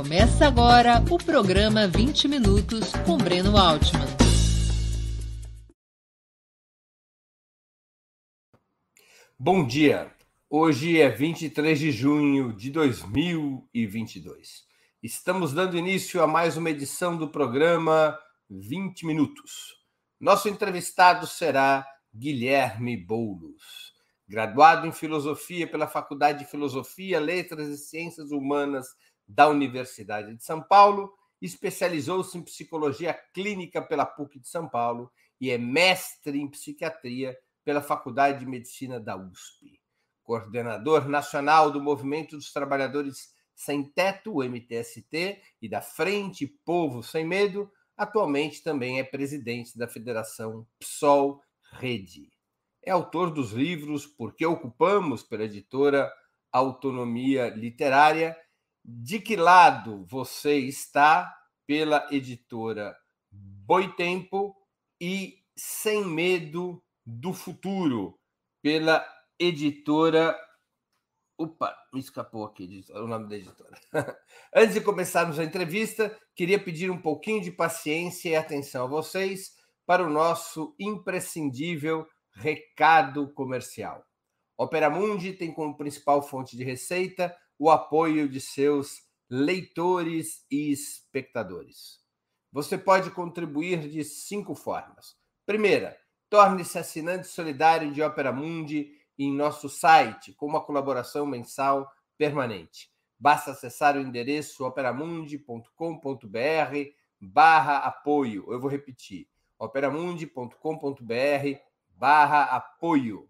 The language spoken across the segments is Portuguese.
Começa agora o programa 20 Minutos com Breno Altman. Bom dia. Hoje é 23 de junho de 2022. Estamos dando início a mais uma edição do programa 20 Minutos. Nosso entrevistado será Guilherme Boulos, graduado em Filosofia pela Faculdade de Filosofia, Letras e Ciências Humanas da Universidade de São Paulo, especializou-se em Psicologia Clínica pela PUC de São Paulo e é mestre em Psiquiatria pela Faculdade de Medicina da USP. Coordenador nacional do Movimento dos Trabalhadores Sem Teto, o MTST, e da Frente Povo Sem Medo, atualmente também é presidente da Federação PSOL Rede. É autor dos livros Por que Ocupamos, pela editora Autonomia Literária. De que lado você está, pela editora Boitempo, e Sem Medo do Futuro, pela editora. Opa, me escapou aqui o nome da editora. Antes de começarmos a entrevista, queria pedir um pouquinho de paciência e atenção a vocês para o nosso imprescindível recado comercial. Opera Mundi tem como principal fonte de receita o apoio de seus leitores e espectadores. Você pode contribuir de cinco formas. Primeira, torne-se assinante solidário de Opera Mundi em nosso site, com uma colaboração mensal permanente. Basta acessar o endereço operamundi.com.br barra apoio. Eu vou repetir, operamundi.com.br barra apoio.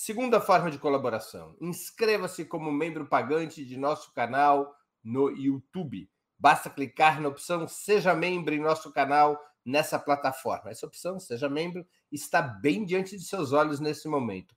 Segunda forma de colaboração, inscreva-se como membro pagante de nosso canal no YouTube. Basta clicar na opção Seja Membro em nosso canal nessa plataforma. Essa opção, Seja Membro, está bem diante de seus olhos nesse momento.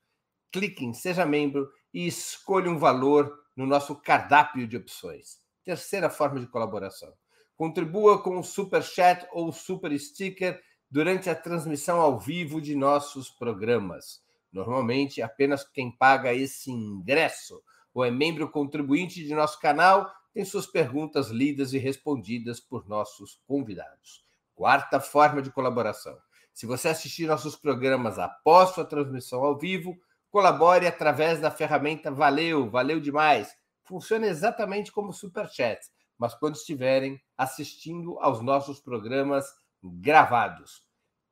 Clique em Seja Membro e escolha um valor no nosso cardápio de opções. Terceira forma de colaboração. Contribua com o Super Chat ou Super Sticker durante a transmissão ao vivo de nossos programas. Normalmente, apenas quem paga esse ingresso ou é membro contribuinte de nosso canal tem suas perguntas lidas e respondidas por nossos convidados. Quarta forma de colaboração. Se você assistir nossos programas após sua transmissão ao vivo, colabore através da ferramenta Valeu, valeu demais. Funciona exatamente como Super Chat, mas quando estiverem assistindo aos nossos programas gravados.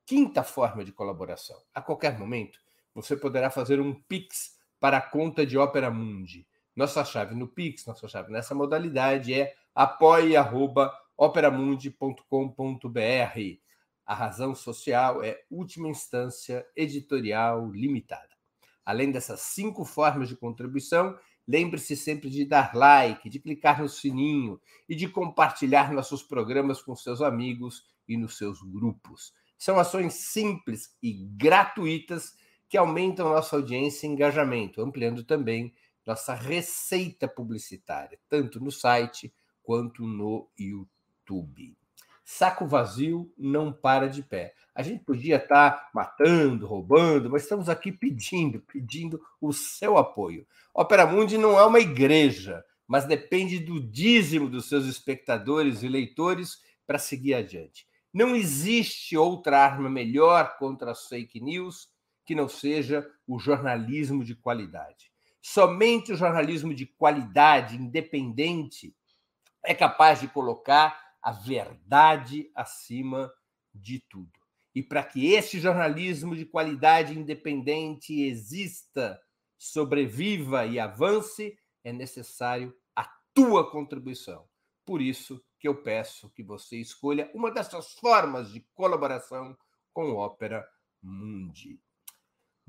Quinta forma de colaboração. A qualquer momento, você poderá fazer um Pix para a conta de Opera Mundi. Nossa chave no Pix, nossa chave nessa modalidade é apoie.operamundi.com.br. A razão social é última instância editorial limitada. Além dessas cinco formas de contribuição, lembre-se sempre de dar like, de clicar no sininho e de compartilhar nossos programas com seus amigos e nos seus grupos. São ações simples e gratuitas que aumentam nossa audiência e engajamento, ampliando também nossa receita publicitária, tanto no site quanto no YouTube. Saco vazio não para de pé. A gente podia estar matando, roubando, mas estamos aqui pedindo, pedindo o seu apoio. Opera Mundi não é uma igreja, mas depende do dízimo dos seus espectadores e leitores para seguir adiante. Não existe outra arma melhor contra as fake news que não seja o jornalismo de qualidade. Somente o jornalismo de qualidade, independente, é capaz de colocar a verdade acima de tudo. E para que esse jornalismo de qualidade independente exista, sobreviva e avance, é necessário a tua contribuição. Por isso, que eu peço que você escolha uma dessas formas de colaboração com Ópera Mundi.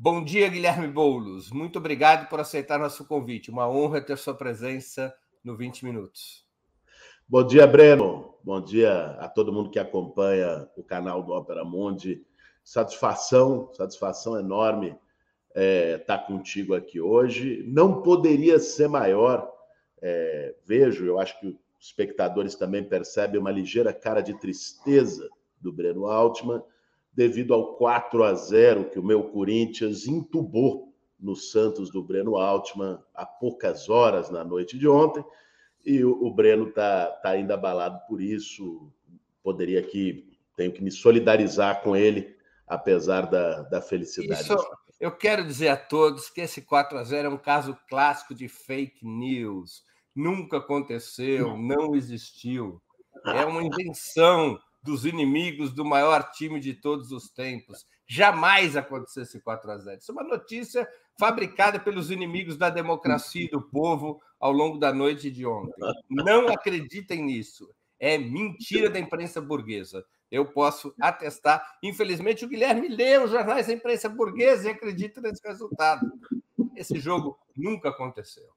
Bom dia, Guilherme Boulos. Muito obrigado por aceitar nosso convite. Uma honra ter sua presença no 20 Minutos. Bom dia, Breno. Bom dia a todo mundo que acompanha o canal do Ópera Mundi. Satisfação, satisfação enorme estar é, tá contigo aqui hoje. Não poderia ser maior. É, vejo, eu acho que os espectadores também percebem uma ligeira cara de tristeza do Breno Altman, devido ao 4 a 0 que o meu Corinthians entubou no Santos do Breno Altman há poucas horas na noite de ontem. e o, o Breno está tá ainda abalado por isso. Poderia aqui, tenho que me solidarizar com ele, apesar da, da felicidade. Isso, eu quero dizer a todos que esse 4 a 0 é um caso clássico de fake news. Nunca aconteceu, não existiu. É uma invenção dos inimigos do maior time de todos os tempos. Jamais aconteceu esse 4 a 0. Isso é uma notícia fabricada pelos inimigos da democracia e do povo ao longo da noite de ontem. Não acreditem nisso. É mentira da imprensa burguesa. Eu posso atestar. Infelizmente, o Guilherme lê os jornais da imprensa burguesa e acredita nesse resultado. Esse jogo nunca aconteceu.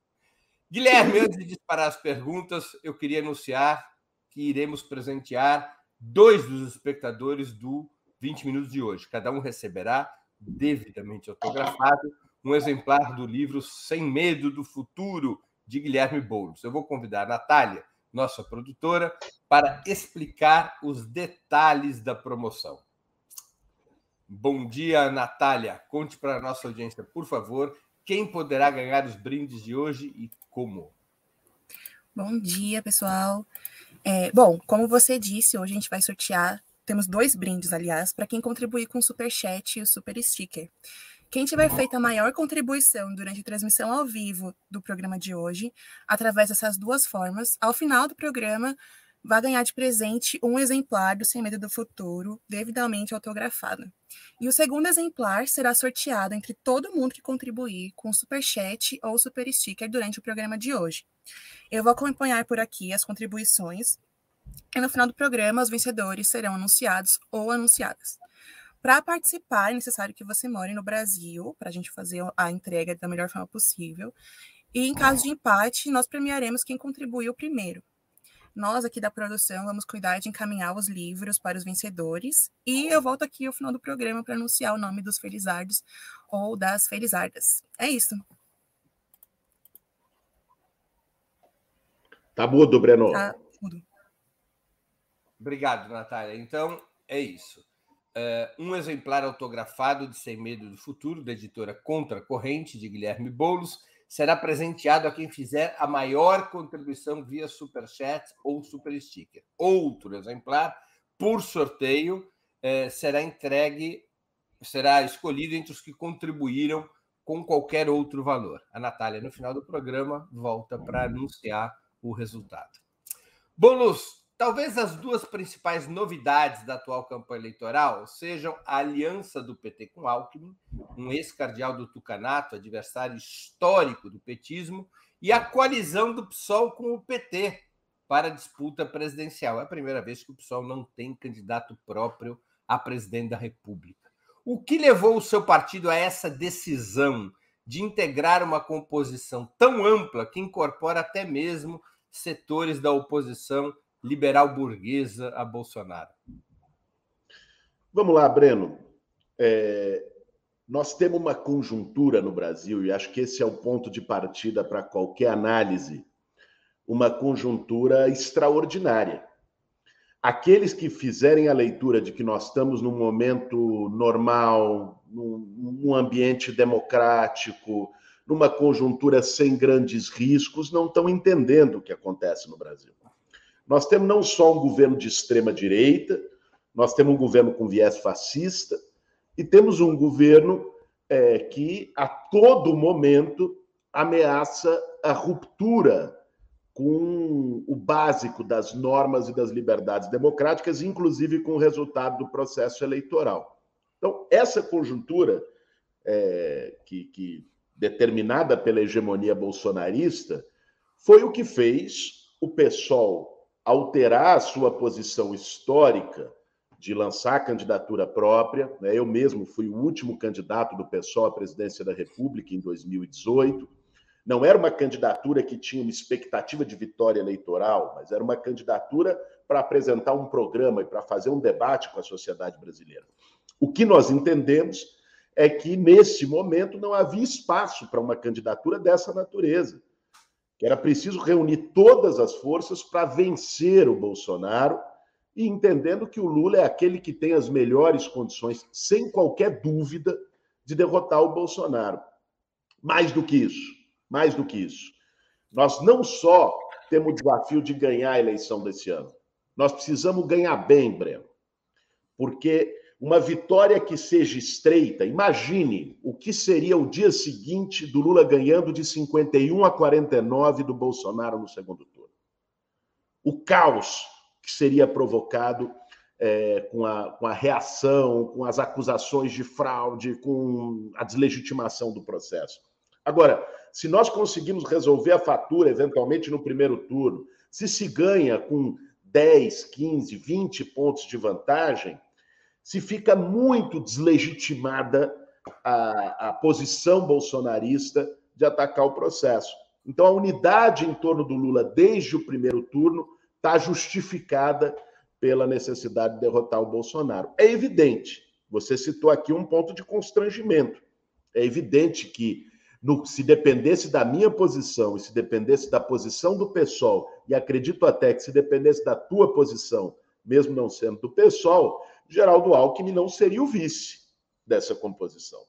Guilherme, antes de disparar as perguntas, eu queria anunciar que iremos presentear dois dos espectadores do 20 Minutos de hoje. Cada um receberá, devidamente autografado, um exemplar do livro Sem Medo do Futuro, de Guilherme Boulos. Eu vou convidar a Natália nossa produtora, para explicar os detalhes da promoção. Bom dia, Natália. Conte para a nossa audiência, por favor, quem poderá ganhar os brindes de hoje e como. Bom dia, pessoal. É, bom, como você disse, hoje a gente vai sortear. Temos dois brindes, aliás, para quem contribuir com o Super Chat e o Super Sticker. Quem tiver feito a maior contribuição durante a transmissão ao vivo do programa de hoje, através dessas duas formas, ao final do programa, vai ganhar de presente um exemplar do Sem Medo do Futuro, devidamente autografado. E o segundo exemplar será sorteado entre todo mundo que contribuir com super chat ou super sticker durante o programa de hoje. Eu vou acompanhar por aqui as contribuições e no final do programa os vencedores serão anunciados ou anunciadas. Para participar, é necessário que você more no Brasil, para a gente fazer a entrega da melhor forma possível. E em caso de empate, nós premiaremos quem contribuiu primeiro. Nós aqui da produção vamos cuidar de encaminhar os livros para os vencedores. E eu volto aqui ao final do programa para anunciar o nome dos felizardos ou das felizardas. É isso. Tá mudo, Breno. Tá mudo. Obrigado, Natália. Então, é isso uh, um exemplar autografado de Sem Medo do Futuro, da editora Contra Corrente, de Guilherme Boulos, será presenteado a quem fizer a maior contribuição via Superchat ou Super Sticker. Outro exemplar, por sorteio, uh, será entregue, será escolhido entre os que contribuíram com qualquer outro valor. A Natália, no final do programa, volta para anunciar o resultado. Boulos, Talvez as duas principais novidades da atual campanha eleitoral sejam a aliança do PT com Alckmin, um ex-cardeal do Tucanato, adversário histórico do petismo, e a coalizão do PSOL com o PT para a disputa presidencial. É a primeira vez que o PSOL não tem candidato próprio a presidente da República. O que levou o seu partido a essa decisão de integrar uma composição tão ampla que incorpora até mesmo setores da oposição liberal burguesa a Bolsonaro? Vamos lá, Breno. É, nós temos uma conjuntura no Brasil, e acho que esse é o ponto de partida para qualquer análise, uma conjuntura extraordinária. Aqueles que fizerem a leitura de que nós estamos num momento normal, num, num ambiente democrático, numa conjuntura sem grandes riscos, não estão entendendo o que acontece no Brasil. Nós temos não só um governo de extrema direita, nós temos um governo com viés fascista e temos um governo é, que a todo momento ameaça a ruptura com o básico das normas e das liberdades democráticas, inclusive com o resultado do processo eleitoral. Então, essa conjuntura é, que, que determinada pela hegemonia bolsonarista foi o que fez o PSOL alterar a sua posição histórica de lançar candidatura própria. Né? Eu mesmo fui o último candidato do PSOL à presidência da República em 2018. Não era uma candidatura que tinha uma expectativa de vitória eleitoral, mas era uma candidatura para apresentar um programa e para fazer um debate com a sociedade brasileira. O que nós entendemos é que, nesse momento, não havia espaço para uma candidatura dessa natureza que era preciso reunir todas as forças para vencer o Bolsonaro e entendendo que o Lula é aquele que tem as melhores condições, sem qualquer dúvida, de derrotar o Bolsonaro. Mais do que isso, mais do que isso. Nós não só temos o desafio de ganhar a eleição desse ano. Nós precisamos ganhar bem, Breno, porque uma vitória que seja estreita, imagine o que seria o dia seguinte do Lula ganhando de 51 a 49 do Bolsonaro no segundo turno. O caos que seria provocado é, com, a, com a reação, com as acusações de fraude, com a deslegitimação do processo. Agora, se nós conseguimos resolver a fatura, eventualmente no primeiro turno, se se ganha com 10, 15, 20 pontos de vantagem, se fica muito deslegitimada a, a posição bolsonarista de atacar o processo. Então, a unidade em torno do Lula desde o primeiro turno está justificada pela necessidade de derrotar o Bolsonaro. É evidente, você citou aqui um ponto de constrangimento. É evidente que no, se dependesse da minha posição e se dependesse da posição do PSOL, e acredito até que se dependesse da tua posição, mesmo não sendo do PSOL, Geraldo Alckmin não seria o vice dessa composição.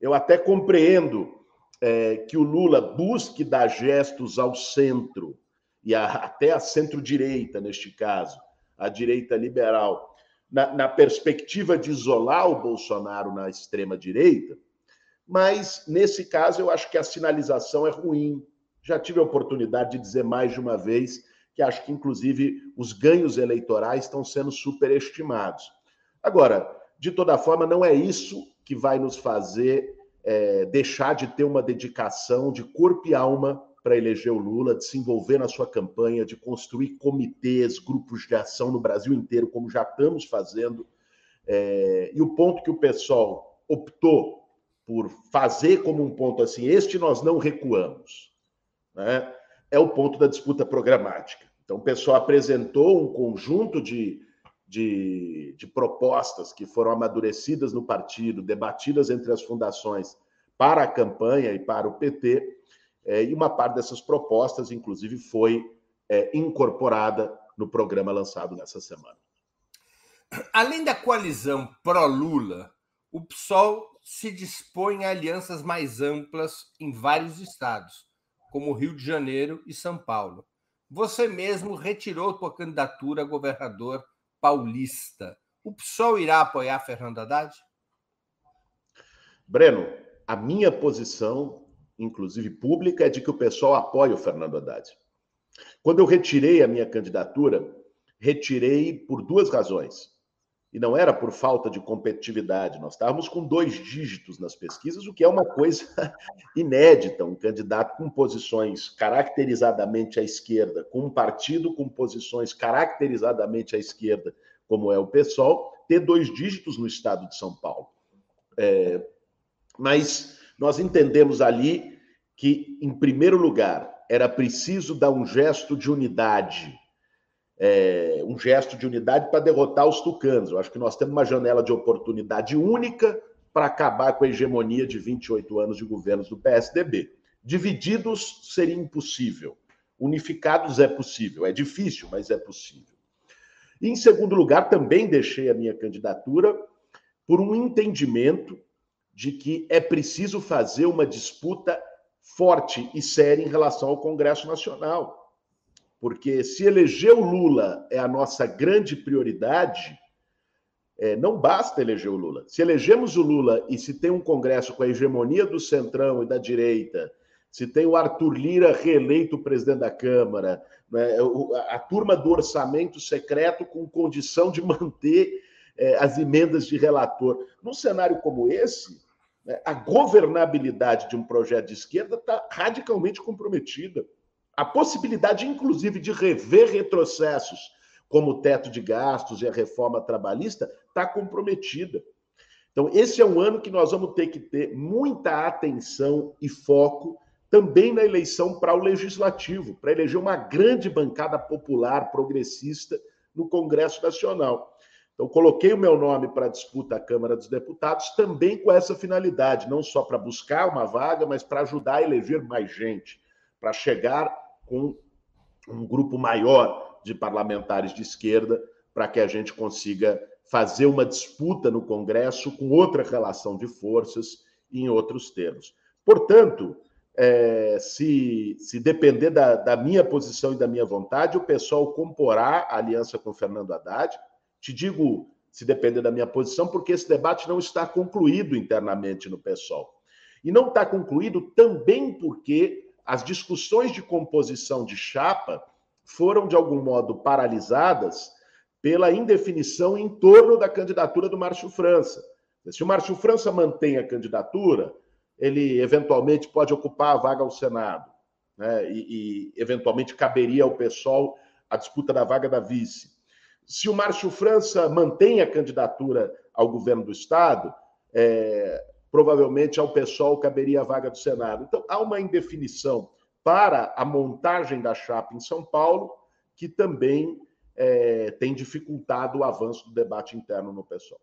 Eu até compreendo é, que o Lula busque dar gestos ao centro, e a, até a centro-direita, neste caso, a direita liberal, na, na perspectiva de isolar o Bolsonaro na extrema-direita, mas nesse caso eu acho que a sinalização é ruim. Já tive a oportunidade de dizer mais de uma vez que acho que, inclusive, os ganhos eleitorais estão sendo superestimados. Agora, de toda forma, não é isso que vai nos fazer é, deixar de ter uma dedicação de corpo e alma para eleger o Lula, de se envolver na sua campanha, de construir comitês, grupos de ação no Brasil inteiro, como já estamos fazendo. É, e o ponto que o pessoal optou por fazer como um ponto assim, este nós não recuamos, né? é o ponto da disputa programática. Então, o pessoal apresentou um conjunto de, de, de propostas que foram amadurecidas no partido, debatidas entre as fundações para a campanha e para o PT, é, e uma parte dessas propostas, inclusive, foi é, incorporada no programa lançado nessa semana. Além da coalizão pró-Lula, o PSOL se dispõe a alianças mais amplas em vários estados, como Rio de Janeiro e São Paulo. Você mesmo retirou sua candidatura a governador paulista. O PSOL irá apoiar Fernando Haddad? Breno, a minha posição, inclusive pública, é de que o pessoal apoia o Fernando Haddad. Quando eu retirei a minha candidatura, retirei por duas razões. E não era por falta de competitividade, nós estávamos com dois dígitos nas pesquisas, o que é uma coisa inédita. Um candidato com posições caracterizadamente à esquerda, com um partido com posições caracterizadamente à esquerda, como é o PSOL, ter dois dígitos no estado de São Paulo. É, mas nós entendemos ali que, em primeiro lugar, era preciso dar um gesto de unidade é, um gesto de unidade para derrotar os tucanos. Eu acho que nós temos uma janela de oportunidade única para acabar com a hegemonia de 28 anos de governos do PSDB. Divididos seria impossível. Unificados é possível. É difícil, mas é possível. E, em segundo lugar, também deixei a minha candidatura por um entendimento de que é preciso fazer uma disputa forte e séria em relação ao Congresso Nacional porque se eleger o Lula é a nossa grande prioridade, é, não basta eleger o Lula. Se elegemos o Lula e se tem um Congresso com a hegemonia do centrão e da direita, se tem o Arthur Lira reeleito presidente da Câmara, né, a, turma do orçamento secreto com condição de manter é, as emendas de relator. Num cenário como esse, né, a governabilidade de um projeto de esquerda está radicalmente comprometida. A possibilidade, inclusive, de rever retrocessos, como o teto de gastos e a reforma trabalhista, está comprometida. Então, esse é um ano que nós vamos ter que ter muita atenção e foco também na eleição para o legislativo, para eleger uma grande bancada popular progressista no Congresso Nacional. Então, coloquei o meu nome para disputa à Câmara dos Deputados também com essa finalidade, não só para buscar uma vaga, mas para ajudar a eleger mais gente, para chegar com um grupo maior de parlamentares de esquerda para que a gente consiga fazer uma disputa no Congresso com outra relação de forças em outros termos. Portanto, é, se, se depender da, da, minha posição e da minha vontade, o pessoal comporá a aliança com Fernando Haddad. Te digo, se depender da minha posição, porque esse debate não está concluído internamente no PSOL. E não está concluído também porque as discussões de composição de chapa foram, de algum modo, paralisadas pela indefinição em torno da candidatura do Márcio França. Se o Márcio França mantém a candidatura, ele eventualmente pode ocupar a vaga ao Senado, né? e, e eventualmente caberia ao PSOL a disputa da vaga da vice. Se o Márcio França mantém a candidatura ao governo do Estado, é, provavelmente ao PSOL caberia a vaga do Senado. Então, há uma indefinição para a montagem da chapa em São Paulo, que também é, tem dificultado o avanço do debate interno no PSOL.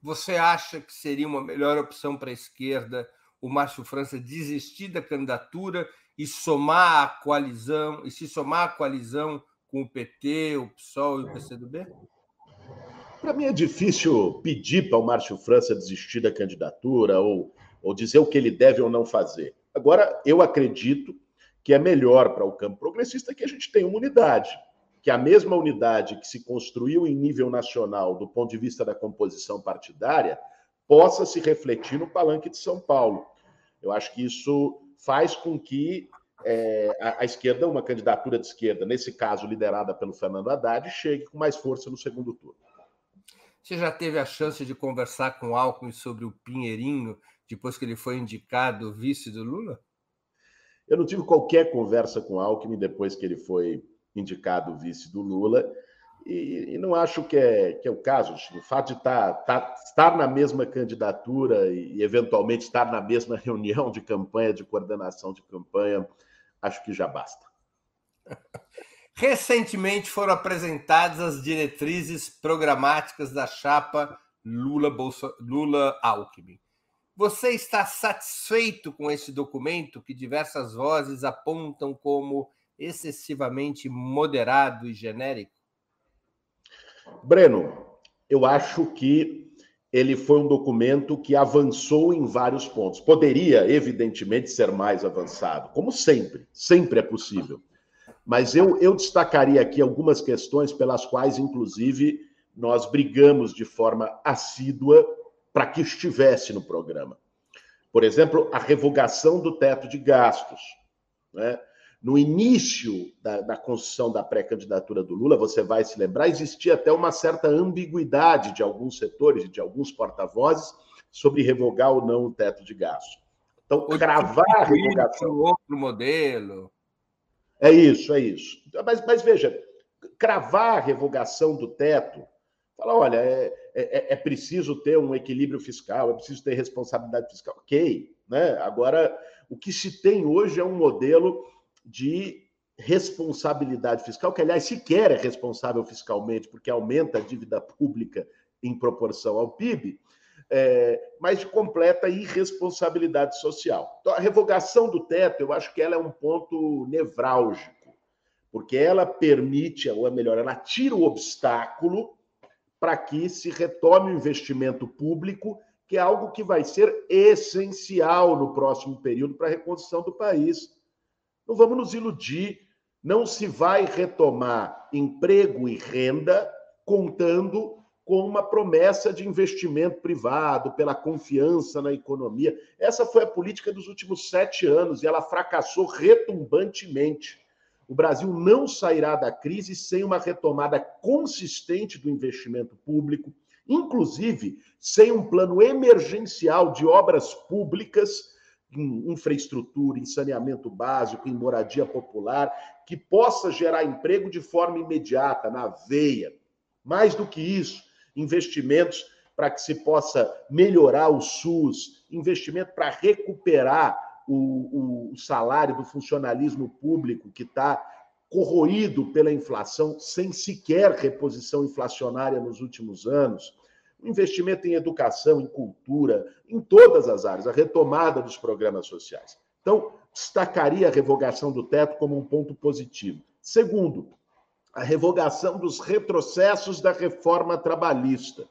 Você acha que seria uma melhor opção para a esquerda o Márcio França desistir da candidatura e somar a coalizão, e se somar a coalizão com o PT, o PSOL e o PCdoB? Para mim é difícil pedir para o Márcio França desistir da candidatura ou, ou dizer o que ele deve ou não fazer. Agora, eu acredito que é melhor para o campo progressista que a gente tenha uma unidade, que a mesma unidade que se construiu em nível nacional do ponto de vista da composição partidária possa se refletir no palanque de São Paulo. Eu acho que isso faz com que é, a, a, esquerda, uma candidatura de esquerda, nesse caso liderada pelo Fernando Haddad, chegue com mais força no segundo turno. Você já teve a chance de conversar com o Alckmin sobre o Pinheirinho, depois que ele foi indicado vice do Lula? Eu não tive qualquer conversa com o Alckmin depois que ele foi indicado vice do Lula. E, e, não acho que é, que é o caso. O fato de estar, tá, tá, estar na mesma candidatura e, eventualmente, estar na mesma reunião de campanha, de coordenação de campanha, acho que já basta. Recentemente foram apresentadas as diretrizes programáticas da chapa Lula-Alckmin. Lula Você está satisfeito com esse documento que diversas vozes apontam como excessivamente moderado e genérico? Breno, eu acho que ele foi um documento que avançou em vários pontos. Poderia, evidentemente, ser mais avançado, como sempre, sempre é possível. Mas eu, eu destacaria aqui algumas questões pelas quais, inclusive, nós brigamos de forma assídua para que estivesse no programa. Por exemplo, a revogação do teto de gastos. Né? no início da, da construção da pré-candidatura do Lula, você vai se lembrar, existia até uma certa ambiguidade de alguns setores e de alguns porta-vozes sobre revogar ou não o teto de gasto. Então, cravar a revogação. Outro modelo. É isso, é isso. Mas, mas veja, cravar a revogação do teto, falar, olha, é, é, é, preciso ter um equilíbrio fiscal, é preciso ter responsabilidade fiscal. Ok, né? Agora, o que se tem hoje é um modelo de responsabilidade fiscal, que, aliás, sequer é responsável fiscalmente, porque aumenta a dívida pública em proporção ao PIB, é, mas de completa irresponsabilidade social. Então, a revogação do teto, eu acho que ela é um ponto nevrálgico, porque ela permite, ou é melhor, ela tira o obstáculo para que se retome o investimento público, que é algo que vai ser essencial no próximo período para a reconstrução do país. Não vamos nos iludir, não se vai retomar emprego e renda contando com uma promessa de investimento privado, pela confiança na economia. Essa foi a política dos últimos sete anos e ela fracassou retumbantemente. O Brasil não sairá da crise sem uma retomada consistente do investimento público, inclusive sem um plano emergencial de obras públicas em infraestrutura, em saneamento básico, em moradia popular, que possa gerar emprego de forma imediata, na veia. Mais do que isso, investimentos para que se possa melhorar o SUS, investimento para recuperar o, o, salário do funcionalismo público que está corroído pela inflação, sem sequer reposição inflacionária nos últimos anos investimento em educação, em cultura, em todas as áreas, a retomada dos programas sociais. Então, destacaria a revogação do teto como um ponto positivo. Segundo, a revogação dos retrocessos da reforma trabalhista.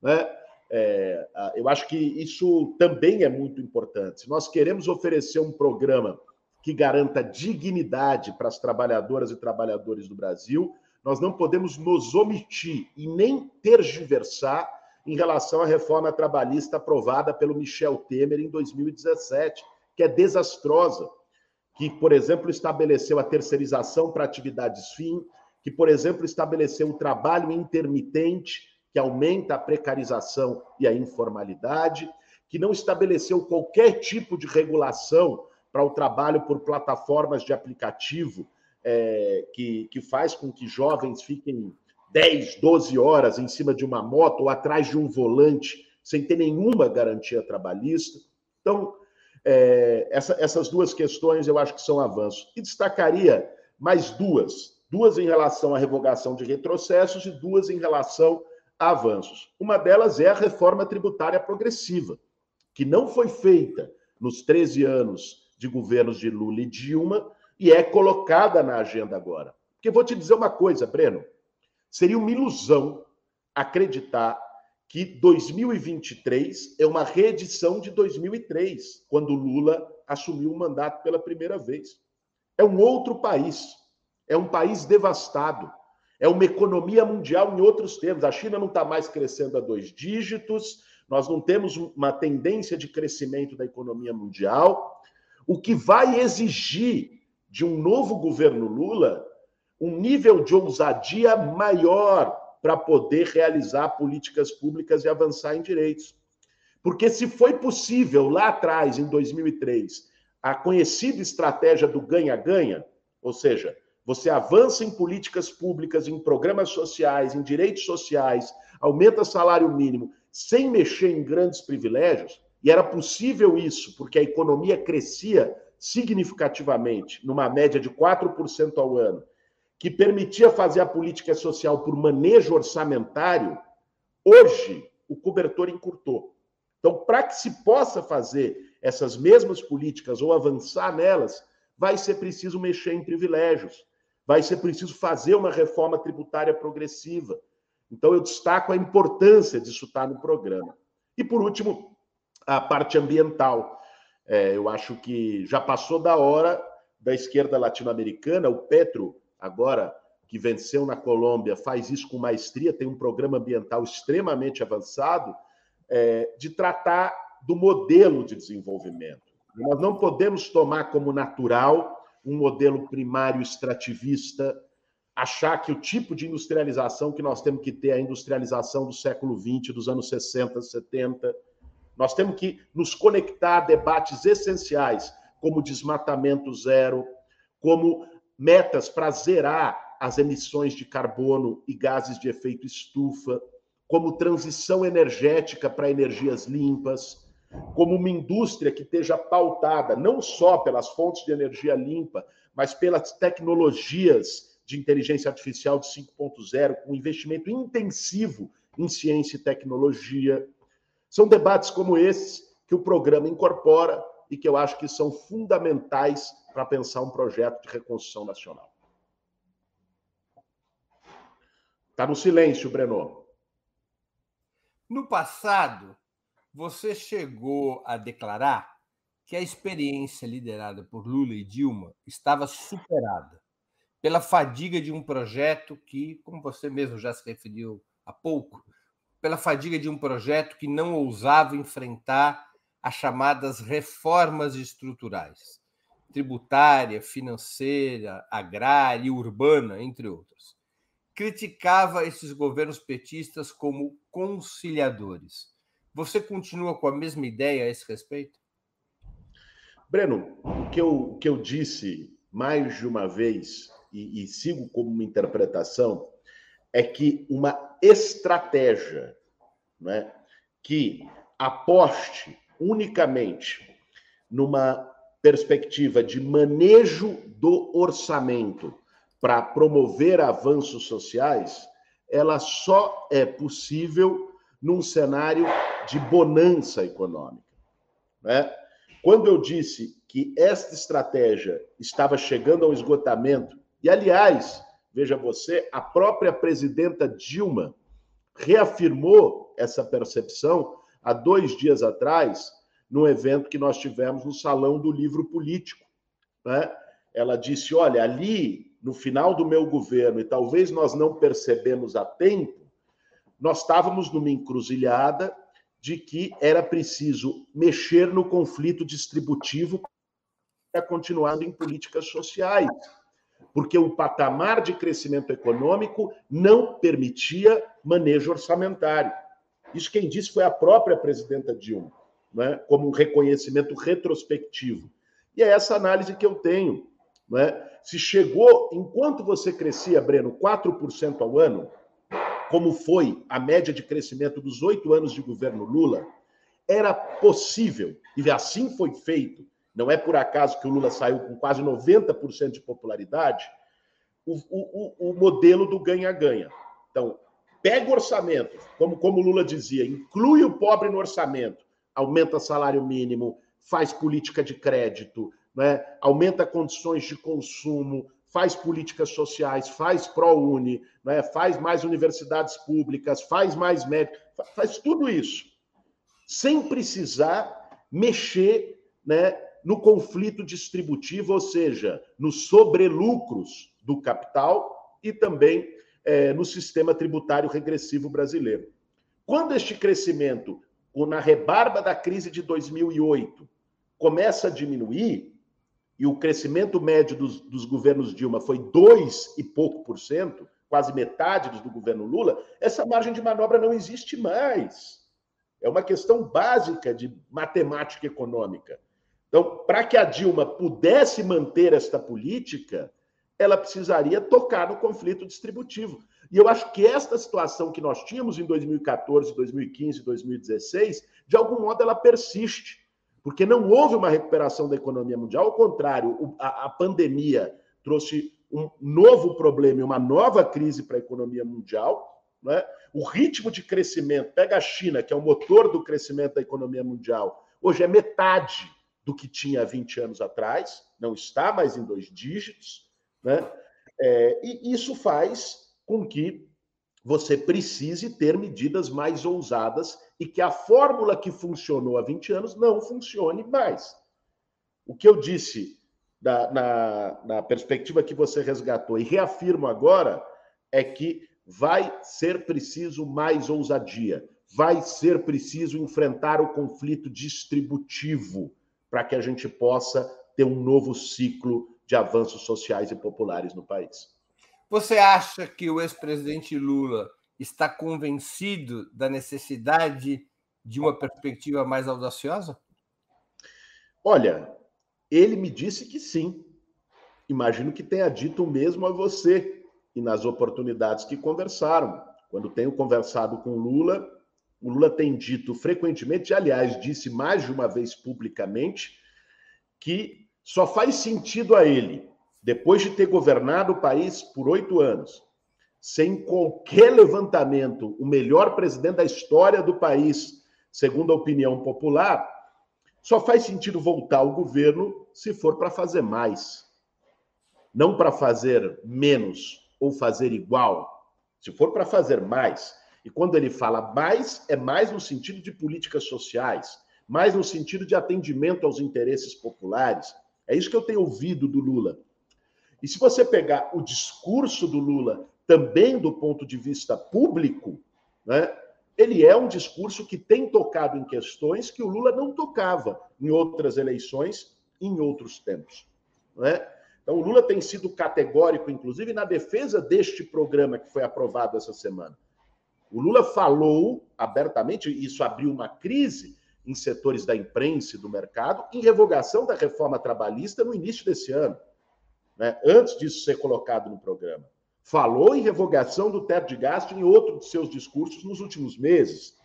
Né? É, eu acho que isso também é muito importante. Se nós queremos oferecer um programa que garanta dignidade para as trabalhadoras e trabalhadores do Brasil, nós não podemos nos omitir e nem tergiversar em relação à reforma trabalhista aprovada pelo Michel Temer em 2017, que é desastrosa, que, por exemplo, estabeleceu a terceirização para atividades fim, que, por exemplo, estabeleceu o trabalho intermitente, que aumenta a precarização e a informalidade, que não estabeleceu qualquer tipo de regulação para o trabalho por plataformas de aplicativo, é, que, que faz com que jovens fiquem 10, 12 horas em cima de uma moto ou atrás de um volante, sem ter nenhuma garantia trabalhista. Então, é, essa, essas duas questões eu acho que são avanços. E destacaria mais duas: duas em relação à revogação de retrocessos e duas em relação a avanços. Uma delas é a reforma tributária progressiva, que não foi feita nos 13 anos de governos de Lula e Dilma e é colocada na agenda agora. Porque vou te dizer uma coisa, Breno. Seria uma ilusão acreditar que 2023 é uma reedição de 2003, quando Lula assumiu o mandato pela primeira vez. É um outro país. É um país devastado. É uma economia mundial em outros termos. A China não está mais crescendo a dois dígitos, nós não temos uma tendência de crescimento da economia mundial, o que vai exigir de um novo governo Lula um nível de ousadia maior para poder realizar políticas públicas e avançar em direitos. Porque se foi possível lá atrás, em 2003, a conhecida estratégia do ganha-ganha, ou seja, você avança em políticas públicas, em programas sociais, em direitos sociais, aumenta salário mínimo, sem mexer em grandes privilégios, e era possível isso porque a economia crescia significativamente, numa média de 4% ao ano, que permitia fazer a política social por manejo orçamentário, hoje o cobertor encurtou. Então, para que se possa fazer essas mesmas políticas ou avançar nelas, vai ser preciso mexer em privilégios, vai ser preciso fazer uma reforma tributária progressiva. Então, eu destaco a importância disso estar no programa. E, por último, a parte ambiental. É, eu acho que já passou da hora da esquerda latino-americana, o Petro agora que venceu na Colômbia, faz isso com maestria, tem um programa ambiental extremamente avançado, é, de tratar do modelo de desenvolvimento. Nós não podemos tomar como natural um modelo primário extrativista, achar que o tipo de industrialização que nós temos que ter é a industrialização do século XX, dos anos 60, 70. Nós temos que nos conectar a debates essenciais, como desmatamento zero, como metas para zerar as emissões de carbono e gases de efeito estufa, como transição energética para energias limpas, como uma indústria que esteja pautada não só pelas fontes de energia limpa, mas pelas tecnologias de inteligência artificial de 5.0, com investimento intensivo em ciência e tecnologia. São debates como esses que o programa incorpora e que eu acho que são fundamentais para pensar um projeto de reconstrução nacional. Está no silêncio, Breno. No passado, você chegou a declarar que a experiência liderada por Lula e Dilma estava superada pela fadiga de um projeto que, como você mesmo já se referiu há pouco, pela fadiga de um projeto que não ousava enfrentar as chamadas reformas estruturais, tributária, financeira, agrária e urbana, entre outras. Criticava esses governos petistas como conciliadores. Você continua com a mesma ideia a esse respeito? Breno, o que eu, o que eu disse mais de uma vez, e, e sigo como uma interpretação, é que uma estratégia né, que aposte unicamente numa perspectiva de manejo do orçamento para promover avanços sociais, ela só é possível num cenário de bonança econômica. Né? Quando eu disse que esta estratégia estava chegando ao esgotamento, e aliás, veja você, a própria presidenta Dilma reafirmou essa percepção há dois dias atrás, num evento que nós tivemos no Salão do Livro Político. Né? Ela disse: olha, ali, no final do meu governo, e talvez nós não percebemos a tempo, nós estávamos numa encruzilhada de que era preciso mexer no conflito distributivo para continuar em políticas sociais, porque o patamar de crescimento econômico não permitia manejo orçamentário. Isso quem disse foi a própria presidenta Dilma, né, como um reconhecimento retrospectivo. E é essa análise que eu tenho. Né? Se chegou, enquanto você crescia, Breno, 4% ao ano, como foi a média de crescimento dos oito anos de governo Lula, era possível, e assim foi feito, não é por acaso que o Lula saiu com quase 90% de popularidade, o, o, o modelo do ganha-ganha. Então, pega o orçamento, como, como o Lula dizia, inclui o pobre no orçamento, aumenta salário mínimo, faz política de crédito, né? aumenta condições de consumo, faz políticas sociais, faz ProUni, né? faz mais universidades públicas, faz mais médicos, faz tudo isso, sem precisar mexer né, no conflito distributivo, ou seja, nos sobrelucros do capital e também é, no sistema tributário regressivo brasileiro. Quando este crescimento, na rebarba da crise de 2008, começa a diminuir, e o crescimento médio dos, dos governos Dilma foi dois e pouco por cento, quase metade do governo Lula, essa margem de manobra não existe mais. É uma questão básica de matemática econômica. Então, para que a Dilma pudesse manter esta política, ela precisaria tocar no conflito distributivo. E eu acho que esta situação que nós tínhamos em 2014, 2015, 2016, de algum modo ela persiste porque não houve uma recuperação da economia mundial, ao contrário, a, pandemia trouxe um novo problema e uma nova crise para a economia mundial. Né? O ritmo de crescimento, pega a China, que é o motor do crescimento da economia mundial, hoje é metade do que tinha 20 anos atrás, não está mais em dois dígitos. Né? É, e isso faz com que você precise ter medidas mais ousadas e que a fórmula que funcionou há 20 anos não funcione mais. O que eu disse da, na, na perspectiva que você resgatou e reafirmo agora é que vai ser preciso mais ousadia, vai ser preciso enfrentar o conflito distributivo para que a gente possa ter um novo ciclo de avanços sociais e populares no país. Você acha que o ex-presidente Lula está convencido da necessidade de uma perspectiva mais audaciosa? Olha, ele me disse que sim. Imagino que tenha dito o mesmo a você e nas oportunidades que conversaram. Quando tenho conversado com Lula, o Lula tem dito frequentemente, aliás, disse mais de uma vez publicamente, que só faz sentido a ele depois de ter governado o país por oito anos, sem qualquer levantamento, o melhor presidente da história do país, segundo a opinião popular, só faz sentido voltar ao governo se for para fazer mais. Não para fazer menos ou fazer igual. Se for para fazer mais. E quando ele fala mais, é mais no sentido de políticas sociais, mais no sentido de atendimento aos interesses populares. É isso que eu tenho ouvido do Lula. E se você pegar o discurso do Lula também do ponto de vista público, né, ele é um discurso que tem tocado em questões que o Lula não tocava em outras eleições, em outros tempos. Né? Então, o Lula tem sido categórico, inclusive, na defesa deste programa que foi aprovado essa semana. O Lula falou abertamente, e isso abriu uma crise em setores da imprensa e do mercado, em revogação da reforma trabalhista no início desse ano né, antes disso ser colocado no programa. Falou em revogação do teto de gasto em outro de seus discursos nos últimos meses.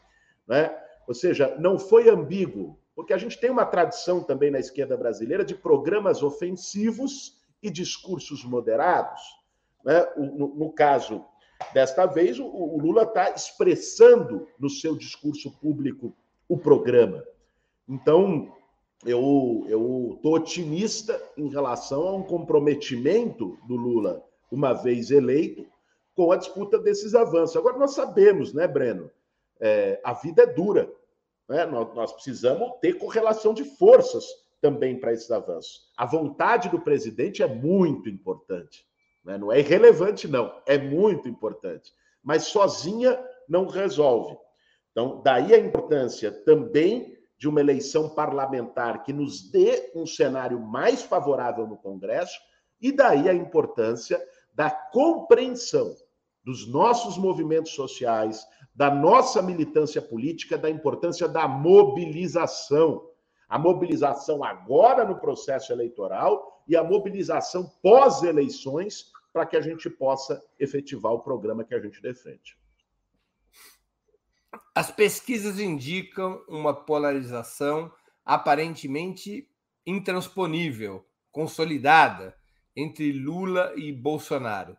Né? Ou seja, não foi ambíguo, porque a gente tem uma tradição também na esquerda brasileira de programas ofensivos e discursos moderados. Né? No, no caso desta vez, o, o Lula está expressando no seu discurso público o programa. Então, eu tô otimista em relação a um comprometimento do Lula uma vez eleito com a disputa desses avanços. Agora, nós sabemos, né, Breno? É, a vida é dura. Né? Nós, nós precisamos ter correlação de forças também para esses avanços. A vontade do presidente é muito importante. Né? Não é irrelevante, não. É muito importante. Mas sozinha não resolve. Então, daí a importância também de uma eleição parlamentar que nos dê um cenário mais favorável no Congresso, e daí a importância da compreensão dos nossos movimentos sociais, da nossa militância política, da importância da mobilização. A mobilização agora no processo eleitoral e a mobilização pós-eleições para que a gente possa efetivar o programa que a gente defende. As pesquisas indicam uma polarização aparentemente intransponível, consolidada entre Lula e Bolsonaro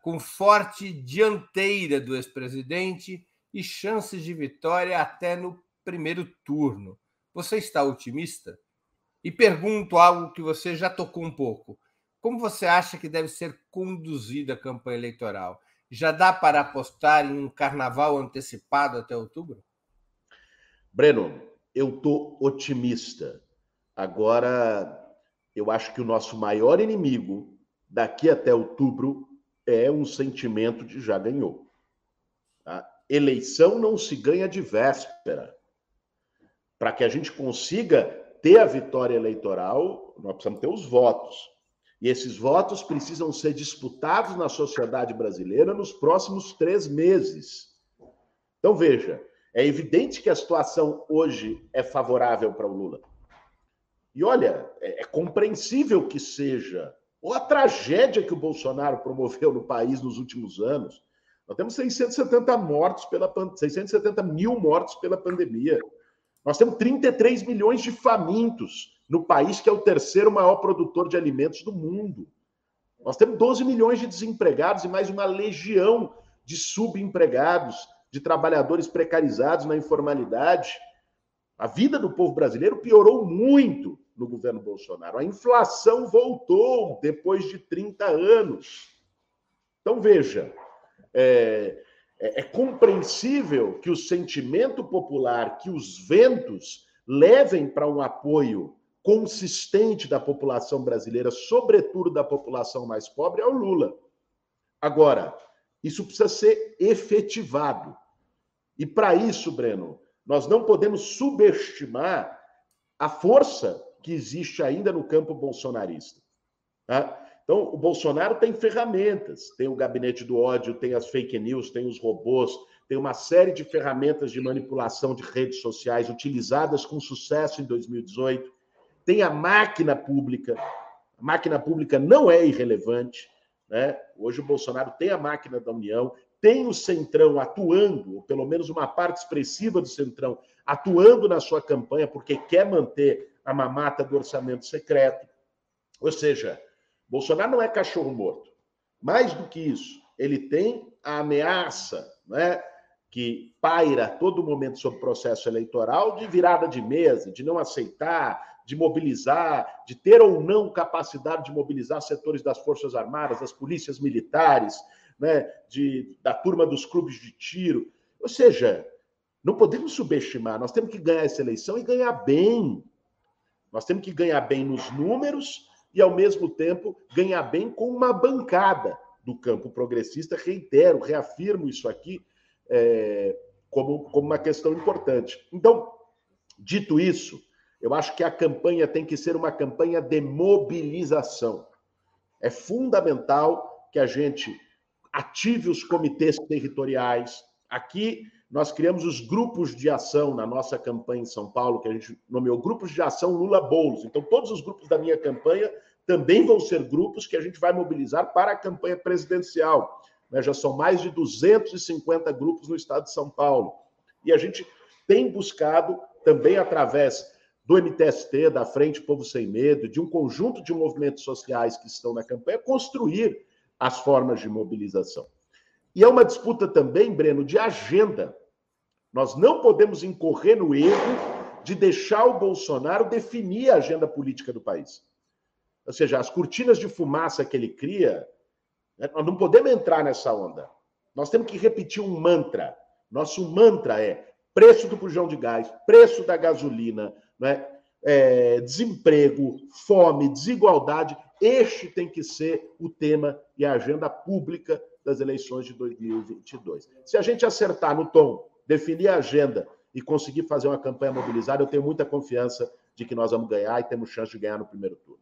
com forte dianteira do ex-presidente e chances de vitória até no primeiro turno. Você está otimista? E pergunto algo que você já tocou um pouco. Como você acha que deve ser conduzida a campanha eleitoral? Já dá para apostar em um carnaval antecipado até outubro? Breno, eu estou otimista. Agora, eu acho que o nosso maior inimigo daqui até outubro é um sentimento de já ganhou. Tá? Eleição não se ganha de véspera. Para que a gente consiga ter a vitória eleitoral, nós precisamos ter os votos. E esses votos precisam ser disputados na sociedade brasileira nos próximos três meses. Então, veja, é evidente que a situação hoje é favorável para o Lula. E olha, é, é compreensível que seja ou a tragédia que o Bolsonaro promoveu no país nos últimos anos. Nós temos 670 mortos pela 670 mil mortos pela pandemia. Nós temos 33 milhões de famintos no país que é o terceiro maior produtor de alimentos do mundo. Nós temos 12 milhões de desempregados e mais uma legião de subempregados, de trabalhadores precarizados na informalidade. A vida do povo brasileiro piorou muito no governo Bolsonaro. A inflação voltou depois de 30 anos. Então, veja, é, é, é compreensível que o sentimento popular, que os ventos levem para um apoio consistente da população brasileira, sobretudo da população mais pobre, ao Lula. Agora, isso precisa ser efetivado. E para isso, Breno, nós não podemos subestimar a força que existe ainda no campo bolsonarista. Tá? Então, o Bolsonaro tem ferramentas, tem o gabinete do ódio, tem as fake news, tem os robôs, tem uma série de ferramentas de manipulação de redes sociais utilizadas com sucesso em 2018, tem a máquina pública. A máquina pública não é irrelevante. Né? Hoje o Bolsonaro tem a máquina da União, tem o Centrão atuando, ou pelo menos uma parte expressiva do Centrão, atuando na sua campanha, porque quer manter a mamata do orçamento secreto. Ou seja, Bolsonaro não é cachorro morto. Mais do que isso, ele tem a ameaça né, que paira a todo momento sobre o processo eleitoral de virada de mesa, de não aceitar, de mobilizar, de ter ou não capacidade de mobilizar setores das Forças Armadas, das polícias militares, né, de, da turma dos clubes de tiro. Ou seja, não podemos subestimar, nós temos que ganhar essa eleição e ganhar bem. Nós temos que ganhar bem nos números e, ao mesmo tempo, ganhar bem com uma bancada do campo progressista. Reitero, reafirmo isso aqui é, como, como uma questão importante. Então, dito isso, eu acho que a campanha tem que ser uma campanha de mobilização. É fundamental que a gente ative os comitês territoriais. Aqui nós criamos os grupos de ação na nossa campanha em São Paulo, que a gente nomeou grupos de ação Lula Boulos. Então, todos os grupos da minha campanha também vão ser grupos que a gente vai mobilizar para a campanha presidencial. Né? Já são mais de 250 grupos no estado de São Paulo. E a gente tem buscado, também através do MTST, da Frente Povo Sem Medo, de um conjunto de movimentos sociais que estão na campanha, construir as formas de mobilização. E é uma disputa também, Breno, de agenda. Nós não podemos incorrer no erro de deixar o Bolsonaro definir a agenda política do país. Ou seja, as cortinas de fumaça que ele cria, Né? Nós não podemos entrar nessa onda. Nós temos que repetir um mantra. Nosso mantra é preço do bujão de gás, preço da gasolina, né? É, desemprego, fome, desigualdade. Este tem que ser o tema e a agenda pública das eleições de 2022. Se a gente acertar no tom, definir a agenda e conseguir fazer uma campanha mobilizada, eu tenho muita confiança de que nós vamos ganhar e temos chance de ganhar no primeiro turno.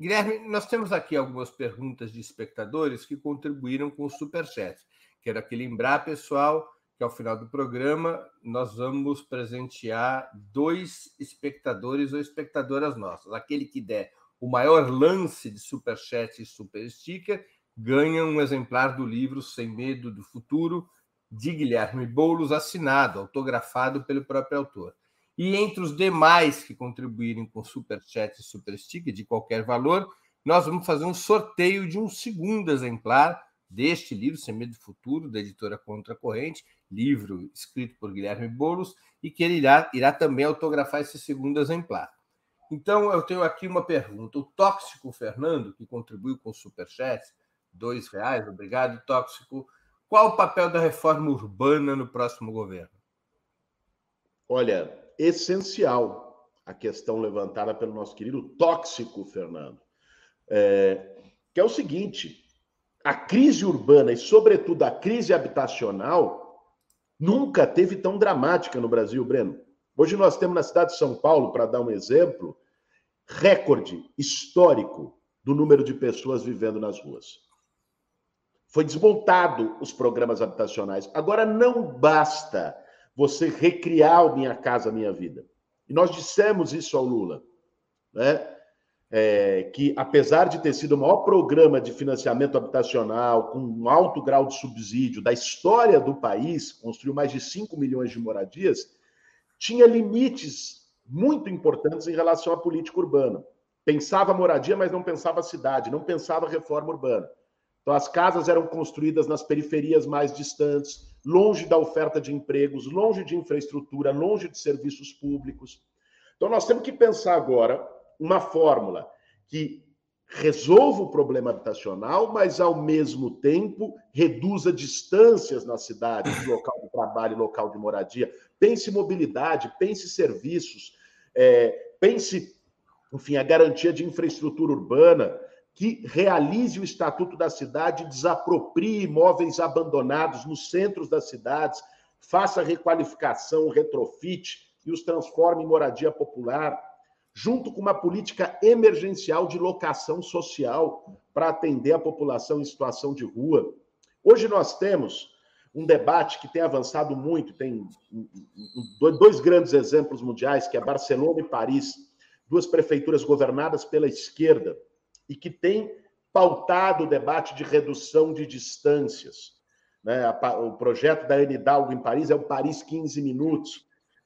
Guilherme, nós temos aqui algumas perguntas de espectadores que contribuíram com o Superchat. Quero aqui lembrar, pessoal, que ao final do programa nós vamos presentear dois espectadores ou espectadoras nossas. Aquele que der o maior lance de Superchat e Super Sticker ganha um exemplar do livro Sem Medo do Futuro, de Guilherme Boulos, assinado, autografado pelo próprio autor. E entre os demais que contribuírem com Super Chat e Super Sticker de qualquer valor, nós vamos fazer um sorteio de um segundo exemplar deste livro, Sem Medo do Futuro, da editora Contra Corrente, livro escrito por Guilherme Boulos, e que ele irá, irá também autografar esse segundo exemplar. Então, eu tenho aqui uma pergunta. O Tóxico Fernando, que contribuiu com o Superchat, dois reais, obrigado, Tóxico. Qual o papel da reforma urbana no próximo governo? Olha, essencial a questão levantada pelo nosso querido Tóxico Fernando, é, que é o seguinte: a crise urbana e, sobretudo, a crise habitacional nunca teve tão dramática no Brasil, Breno. Hoje nós temos na cidade de São Paulo, para dar um exemplo, recorde histórico do número de pessoas vivendo nas ruas. Foi desmontado os programas habitacionais. Agora não basta você recriar Minha Casa Minha Vida. E nós dissemos isso ao Lula, né? É, que apesar de ter sido o maior programa de financiamento habitacional, com um alto grau de subsídio da história do país, construiu mais de 5 milhões de moradias, tinha limites muito importantes em relação à política urbana. Pensava moradia, mas não pensava cidade, não pensava reforma urbana. Então, as casas eram construídas nas periferias mais distantes, longe da oferta de empregos, longe de infraestrutura, longe de serviços públicos. Então, nós temos que pensar agora uma fórmula que resolva o problema habitacional, mas, ao mesmo tempo, reduza distâncias na cidade, local de trabalho, local de moradia. Pense mobilidade, pense serviços, é, pense, enfim, a garantia de infraestrutura urbana que realize o Estatuto da Cidade, desaproprie imóveis abandonados nos centros das cidades, faça requalificação, retrofit e os transforme em moradia popular, junto com uma política emergencial de locação social para atender a população em situação de rua. Hoje nós temos um debate que tem avançado muito, tem dois grandes exemplos mundiais, que é Barcelona e Paris, duas prefeituras governadas pela esquerda, e que tem pautado o debate de redução de distâncias. Né? O projeto da Anne Hidalgo em Paris é o Paris 15 Minutos,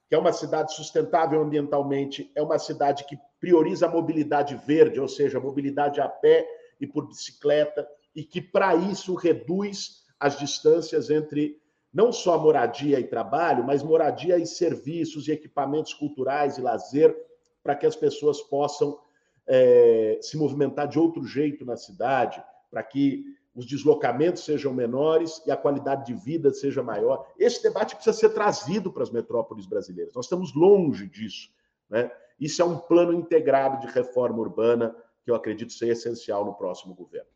que é uma cidade sustentável ambientalmente, é uma cidade que prioriza a mobilidade verde, ou seja, a mobilidade a pé e por bicicleta, e que, para isso, reduz as distâncias entre não só moradia e trabalho, mas moradia e serviços e equipamentos culturais e lazer, para que as pessoas possam é, se movimentar de outro jeito na cidade, para que os deslocamentos sejam menores e a qualidade de vida seja maior. Esse debate precisa ser trazido para as metrópoles brasileiras. Nós estamos longe disso. Né? Isso é um plano integrado de reforma urbana que eu acredito ser essencial no próximo governo.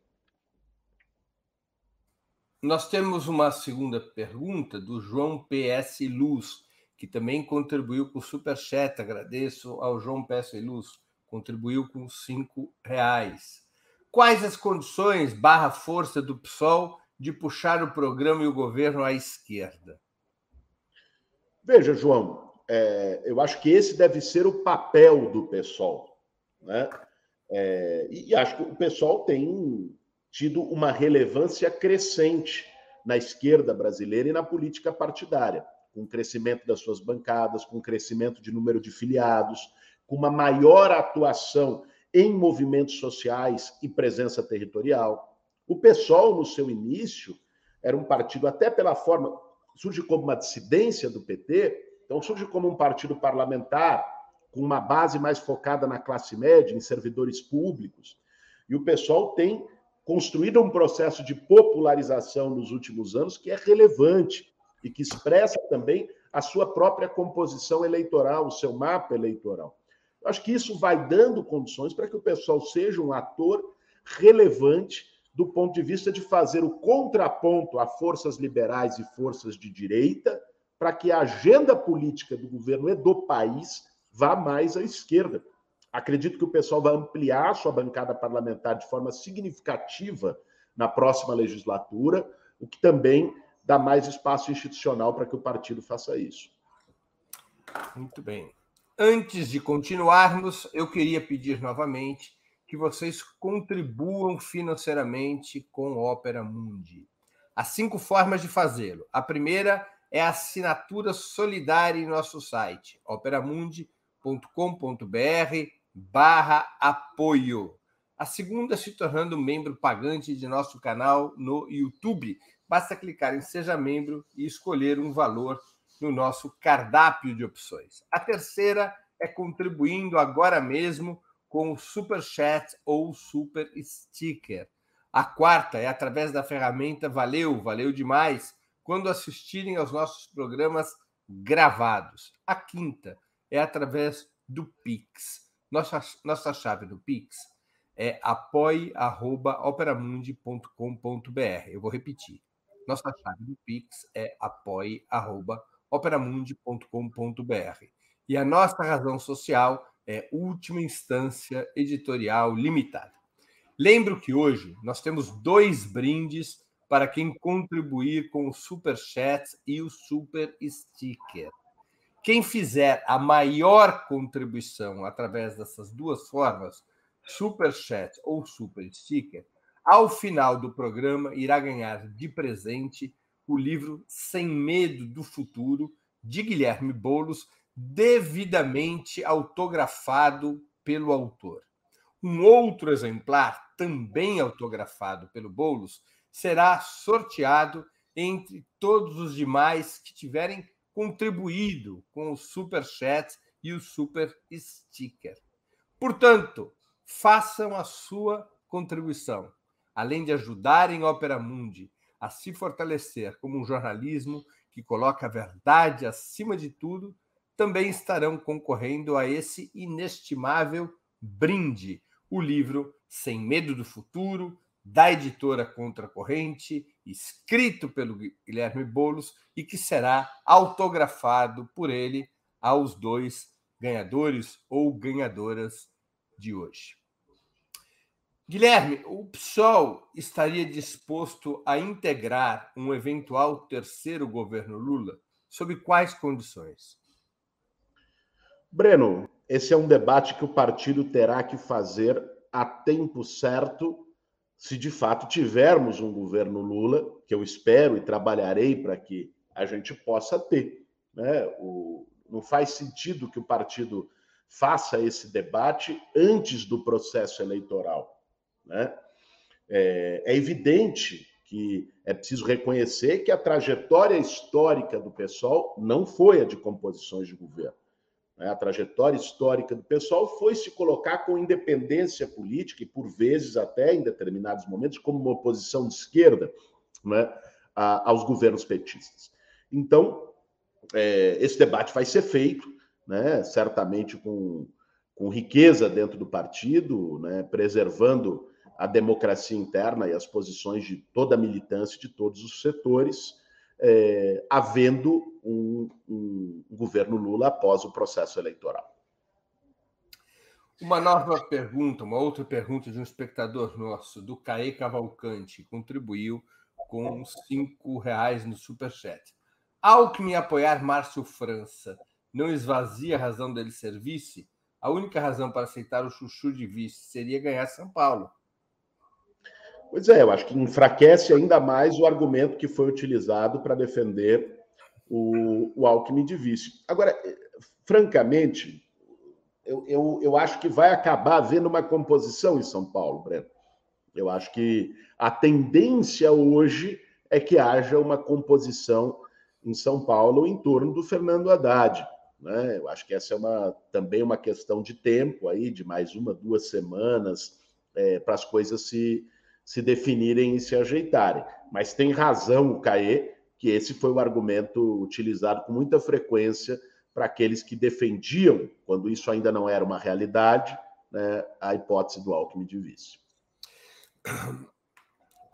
Nós temos uma segunda pergunta do João PS Luz, que também contribuiu com o Superchat. Agradeço ao João PS Luz contribuiu com cinco reais. Quais as condições barra força do PSOL de puxar o programa e o governo à esquerda? Veja, João, é, eu acho que esse deve ser o papel do PSOL. Né? É, e acho que o PSOL tem tido uma relevância crescente na esquerda brasileira e na política partidária, com o crescimento das suas bancadas, com o crescimento de número de filiados, com uma maior atuação em movimentos sociais e presença territorial. O PSOL, no seu início, era um partido, até pela forma, surge como uma dissidência do PT, então surge como um partido parlamentar, com uma base mais focada na classe média, em servidores públicos. E o PSOL tem construído um processo de popularização nos últimos anos que é relevante e que expressa também a sua própria composição eleitoral, o seu mapa eleitoral. Acho que isso vai dando condições para que o pessoal seja um ator relevante do ponto de vista de fazer o contraponto a forças liberais e forças de direita, para que a agenda política do governo e do país vá mais à esquerda. Acredito que o pessoal vai ampliar sua bancada parlamentar de forma significativa na próxima legislatura, o que também dá mais espaço institucional para que o partido faça isso. Muito bem. Antes de continuarmos, eu queria pedir novamente que vocês contribuam financeiramente com Opera Mundi. Há cinco formas de fazê-lo. A primeira é a assinatura solidária em nosso site, operamundi.com.br barra apoio. A segunda, se tornando membro pagante de nosso canal no YouTube. Basta clicar em Seja Membro e escolher um valor no nosso cardápio de opções. A terceira é contribuindo agora mesmo com o Super Chat ou Super Sticker. A quarta é através da ferramenta Valeu, valeu demais, quando assistirem aos nossos programas gravados. A quinta é através do Pix. Nossa, nossa chave do Pix é apoie.operamundi.com.br. Eu vou repetir. Nossa chave do Pix é apoie.operamundi.com.br. E a nossa razão social é Última Instância Editorial Limitada. Lembro que hoje nós temos dois brindes para quem contribuir com o Super Chat e o Super Sticker. Quem fizer a maior contribuição através dessas duas formas, Super Chat ou Super Sticker, ao final do programa irá ganhar de presente o livro Sem Medo do Futuro, de Guilherme Bolos, devidamente autografado pelo autor. Um outro exemplar, também autografado pelo Boulos, será sorteado entre todos os demais que tiverem contribuído com o Super Chat e o Super Sticker. Portanto, façam a sua contribuição, além de ajudarem Opera Mundi a se fortalecer como um jornalismo que coloca a verdade acima de tudo também estarão concorrendo a esse inestimável brinde, o livro Sem Medo do Futuro, da editora Contracorrente, escrito pelo Guilherme Bolos e que será autografado por ele aos dois ganhadores ou ganhadoras de hoje. Guilherme, o PSOL estaria disposto a integrar um eventual terceiro governo Lula? Sob quais condições? Breno, esse é um debate que o partido terá que fazer a tempo certo, se de fato tivermos um governo Lula, que eu espero e trabalharei para que a gente possa ter. Né? O, não faz sentido que o partido faça esse debate antes do processo eleitoral. Né? É, é evidente que é preciso reconhecer que a trajetória histórica do PSOL não foi a de composições de governo. Né? A trajetória histórica do pessoal foi se colocar com independência política e, por vezes, até em determinados momentos, como uma oposição de esquerda né, aos governos petistas. Então, é, esse debate vai ser feito, né, certamente com, com riqueza dentro do partido, né, preservando a democracia interna e as posições de toda a militância de todos os setores é, havendo um, um, governo Lula após o processo eleitoral. Uma nova pergunta, uma outra pergunta de um espectador nosso, do Caê Cavalcante, contribuiu com cinco reais no Superchat. Alckmin apoiar Márcio França não esvazia a razão dele ser vice? A única razão para aceitar o chuchu de vice seria ganhar São Paulo. Pois é, eu acho que enfraquece ainda mais o argumento que foi utilizado para defender o, o Alckmin de vice. Agora, francamente, eu, eu, eu acho que vai acabar havendo uma composição em São Paulo, Breno. Eu acho que a tendência hoje é que haja uma composição em São Paulo em torno do Fernando Haddad. Né? Eu acho que essa é uma, também uma questão de tempo aí, de mais uma, duas semanas, é, para as coisas se, se definirem e se ajeitarem. Mas tem razão o Caê, que esse foi o argumento utilizado com muita frequência para aqueles que defendiam, quando isso ainda não era uma realidade, né, a hipótese do Alckmin de vice.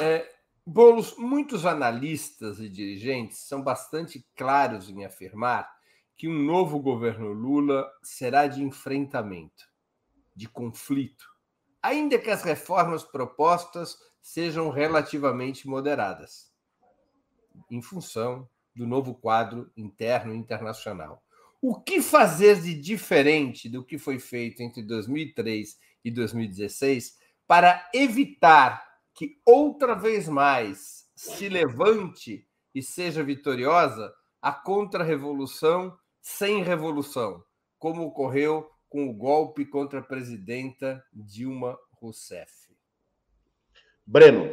É, Bolos, muitos analistas e dirigentes são bastante claros em afirmar que um novo governo Lula será de enfrentamento, de conflito, ainda que as reformas propostas sejam relativamente moderadas, em função do novo quadro interno e internacional. O que fazer de diferente do que foi feito entre 2003 e 2016 para evitar que outra vez mais se levante e seja vitoriosa a contra-revolução sem revolução, como ocorreu com o golpe contra a presidenta Dilma Rousseff? Breno,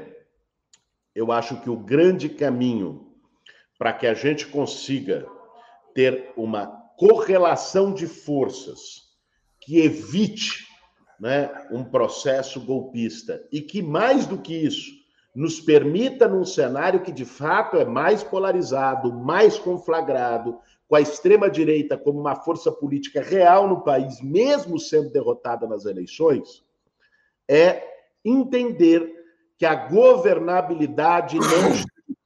eu acho que o grande caminho para que a gente consiga ter uma correlação de forças que evite né, um processo golpista e que, mais do que isso, nos permita, num cenário que de fato é mais polarizado, mais conflagrado, com a extrema-direita como uma força política real no país, mesmo sendo derrotada nas eleições, é entender que a governabilidade não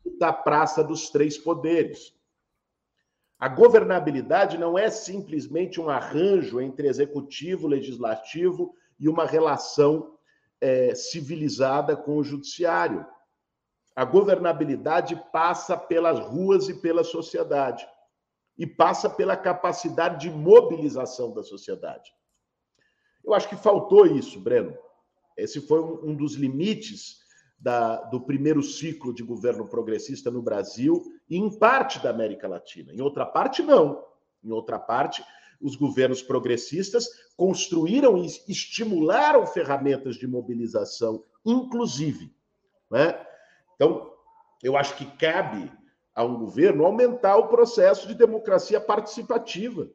está a praça dos três poderes. A governabilidade não é simplesmente um arranjo entre executivo, legislativo e uma relação é, civilizada com o judiciário. A governabilidade passa pelas ruas e pela sociedade e passa pela capacidade de mobilização da sociedade. Eu acho que faltou isso, Breno. Esse foi um, dos limites da, do primeiro ciclo de governo progressista no Brasil e em parte da América Latina. Em outra parte, não. Em outra parte, os governos progressistas construíram e estimularam ferramentas de mobilização, inclusive. Né? Então, eu acho que cabe a um governo aumentar o processo de democracia participativa.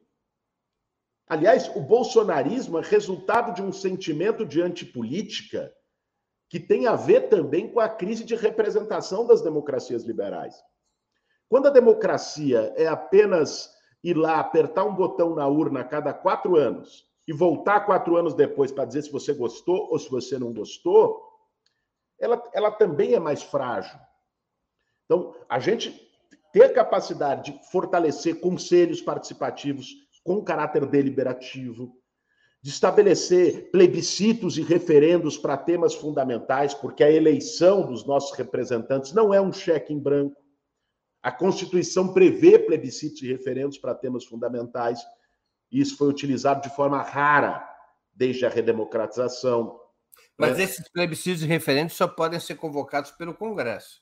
Aliás, o bolsonarismo é resultado de um sentimento de antipolítica que tem a ver também com a crise de representação das democracias liberais. Quando a democracia é apenas ir lá apertar um botão na urna a cada quatro anos e voltar quatro anos depois para dizer se você gostou ou se você não gostou, ela, ela também é mais frágil. Então, a gente ter a capacidade de fortalecer conselhos participativos com caráter deliberativo, de estabelecer plebiscitos e referendos para temas fundamentais, porque a eleição dos nossos representantes não é um cheque em branco. A Constituição prevê plebiscitos e referendos para temas fundamentais. E isso foi utilizado de forma rara desde a redemocratização. Mas né? esses plebiscitos e referendos só podem ser convocados pelo Congresso.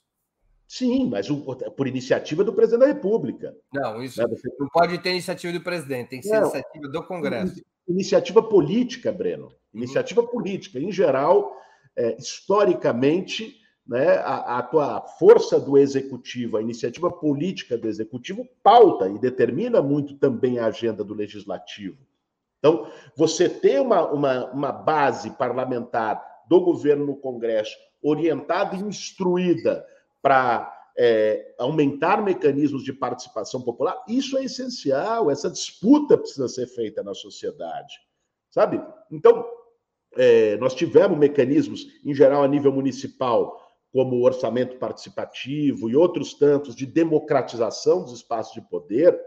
Sim, mas por iniciativa do presidente da República. Não, isso né? não pode ter iniciativa do presidente, tem que ser não, iniciativa do Congresso. Iniciativa política, Breno. Uhum. Iniciativa uhum. política. Em geral, é, historicamente, né, a, a tua força do executivo, a iniciativa política do executivo, pauta e determina muito também a agenda do legislativo. Então, você ter uma, uma, uma base parlamentar do governo no Congresso orientada e instruída para é, aumentar mecanismos de participação popular, isso é essencial. Essa disputa precisa ser feita na sociedade, sabe? Então, é, nós tivemos mecanismos, em geral, a nível municipal, como o orçamento participativo e outros tantos de democratização dos espaços de poder,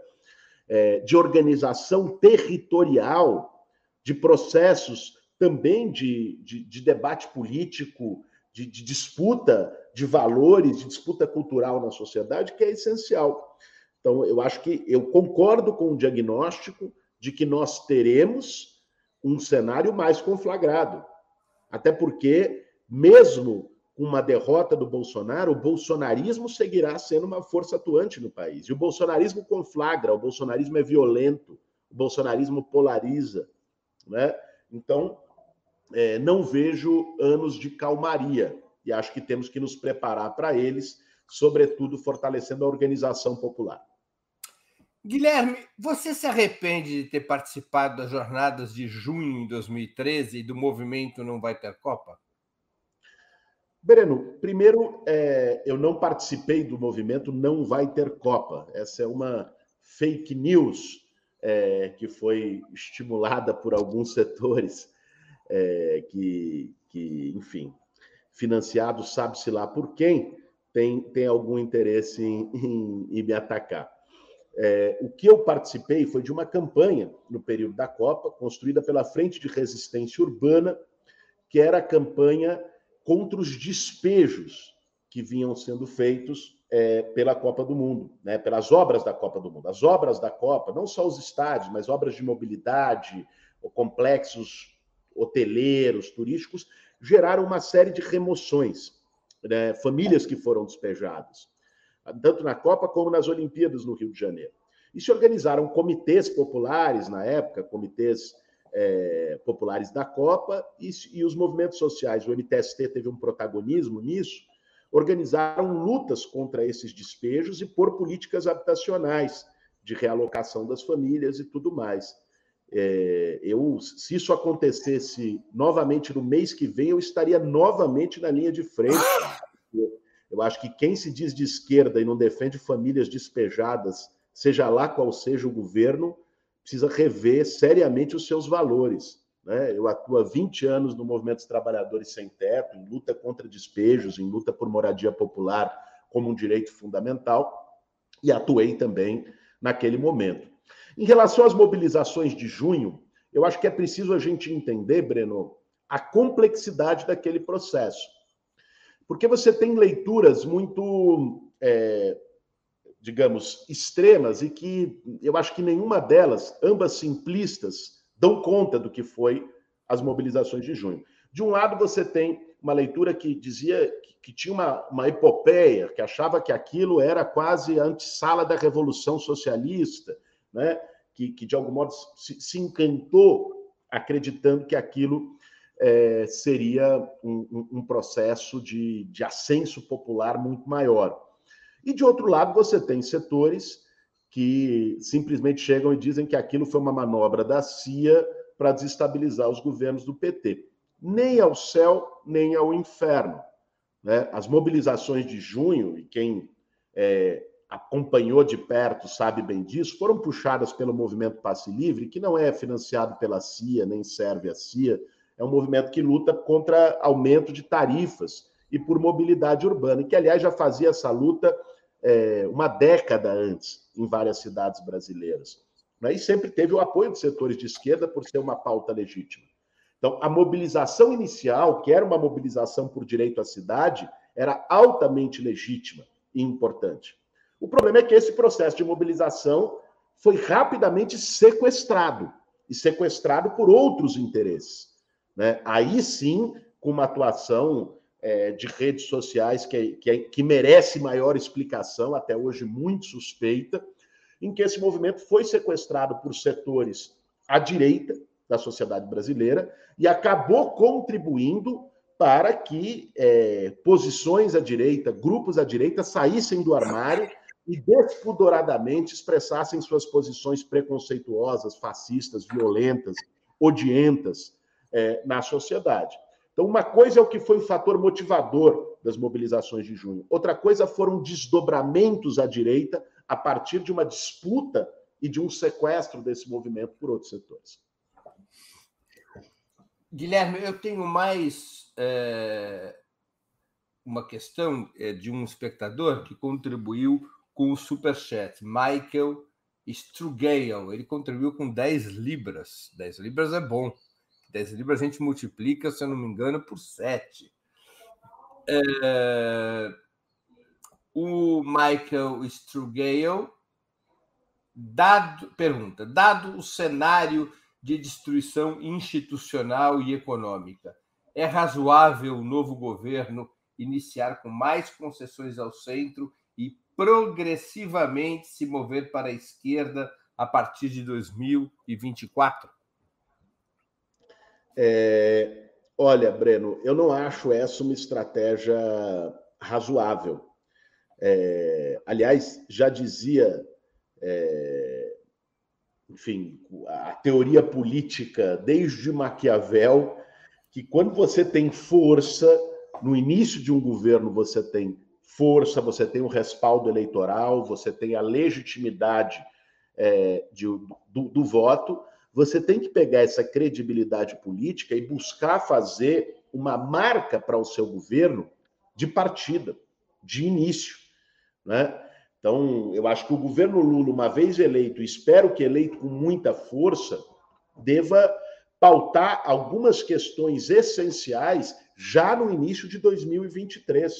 é, de organização territorial, de processos também de, de, de debate político de, de disputa de valores, de disputa cultural na sociedade, que é essencial. Então, eu acho que eu concordo com o diagnóstico de que nós teremos um cenário mais conflagrado. Até porque, mesmo uma derrota do Bolsonaro, o bolsonarismo seguirá sendo uma força atuante no país. E o bolsonarismo conflagra, o bolsonarismo é violento, o bolsonarismo polariza. Né? Então, é, não vejo anos de calmaria e acho que temos que nos preparar para eles, sobretudo fortalecendo a organização popular. Guilherme, você se arrepende de ter participado das jornadas de junho de 2013 e do movimento Não Vai Ter Copa? Breno, primeiro, é, eu não participei do movimento Não Vai Ter Copa. Essa é uma fake news é, que foi estimulada por alguns setores é, que, que, enfim, financiados, sabe-se lá por quem, tem, tem algum interesse em, em, em me atacar. É, o que eu participei foi de uma campanha no período da Copa, construída pela Frente de Resistência Urbana, que era a campanha contra os despejos que vinham sendo feitos é, pela Copa do Mundo, né, pelas obras da Copa do Mundo. As obras da Copa, não só os estádios, mas obras de mobilidade, complexos hoteleiros, turísticos, geraram uma série de remoções, né, famílias que foram despejadas, tanto na Copa como nas Olimpíadas no Rio de Janeiro. E se organizaram comitês populares na época, comitês é, populares da Copa, e, e os movimentos sociais, o MTST teve um protagonismo nisso, organizaram lutas contra esses despejos e por políticas habitacionais de realocação das famílias e tudo mais. É, eu, se isso acontecesse novamente no mês que vem, eu estaria novamente na linha de frente. Eu acho que quem se diz de esquerda e não defende famílias despejadas, seja lá qual seja o governo, precisa rever seriamente os seus valores. Né? Eu atuo há 20 anos no movimento dos trabalhadores sem teto, em luta contra despejos, em luta por moradia popular como um direito fundamental, e atuei também naquele momento. Em relação às mobilizações de junho, eu acho que é preciso a gente entender, Breno, a complexidade daquele processo. Porque você tem leituras muito, é, digamos, extremas e que eu acho que nenhuma delas, ambas simplistas, dão conta do que foi as mobilizações de junho. De um lado, você tem uma leitura que dizia que, tinha uma, uma epopeia, que achava que aquilo era quase a antessala da Revolução Socialista, né? que, que de algum modo se, se encantou acreditando que aquilo é, seria um, um, um processo de, de ascenso popular muito maior. E de outro lado, você tem setores que simplesmente chegam e dizem que aquilo foi uma manobra da CIA para desestabilizar os governos do PT. Nem ao céu, nem ao inferno. Né? As mobilizações de junho, e quem é, acompanhou de perto sabe bem disso, foram puxadas pelo movimento Passe Livre, que não é financiado pela CIA, nem serve à CIA, é um movimento que luta contra aumento de tarifas e por mobilidade urbana, e que, aliás, já fazia essa luta é, uma década antes em várias cidades brasileiras. Né? E sempre teve o apoio dos setores de esquerda por ser uma pauta legítima. Então, a mobilização inicial, que era uma mobilização por direito à cidade, era altamente legítima e importante. O problema é que esse processo de mobilização foi rapidamente sequestrado e sequestrado por outros interesses. Né? Aí sim, com uma atuação é, de redes sociais que, que, que merece maior explicação, até hoje muito suspeita, em que esse movimento foi sequestrado por setores à direita da sociedade brasileira e acabou contribuindo para que é, posições à direita, grupos à direita saíssem do armário e despudoradamente expressassem suas posições preconceituosas, fascistas, violentas, odientas é, na sociedade. Então, uma coisa é o que foi o fator motivador das mobilizações de junho, outra coisa foram desdobramentos à direita a partir de uma disputa e de um sequestro desse movimento por outros setores. Guilherme, eu tenho mais é, uma questão é, de um espectador que contribuiu com o superchat, Michael Strugale. Ele contribuiu com 10 libras. 10 libras é bom. 10 libras a gente multiplica, se eu não me engano, por 7. É... O Michael Strugale dado, pergunta: dado o cenário de destruição institucional e econômica, é razoável o novo governo iniciar com mais concessões ao centro e progressivamente se mover para a esquerda a partir de 2024? É, olha, Breno, eu não acho essa uma estratégia razoável. É, aliás, já dizia, é, enfim, a teoria política desde Maquiavel que quando você tem força, no início de um governo você tem força, você tem o respaldo eleitoral, você tem a legitimidade é, de, do, do voto, você tem que pegar essa credibilidade política e buscar fazer uma marca para o seu governo de partida, de início. Né? Então, eu acho que o governo Lula, uma vez eleito, espero que eleito com muita força, deva pautar algumas questões essenciais já no início de 2023.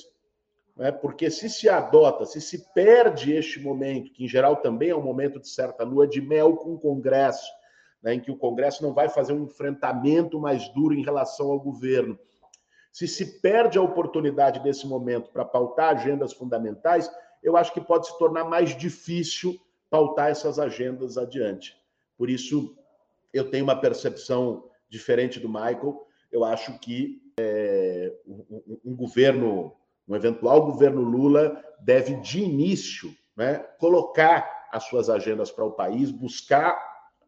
Né? Porque se se adota, se se perde este momento, que em geral também é um momento de certa lua de mel com o Congresso, né? em que o Congresso não vai fazer um enfrentamento mais duro em relação ao governo. Se se perde a oportunidade desse momento para pautar agendas fundamentais, eu acho que pode se tornar mais difícil pautar essas agendas adiante. Por isso, eu tenho uma percepção diferente do Michael. Eu acho que é, um, um, governo, um eventual governo Lula, deve de início né, colocar as suas agendas para o país, buscar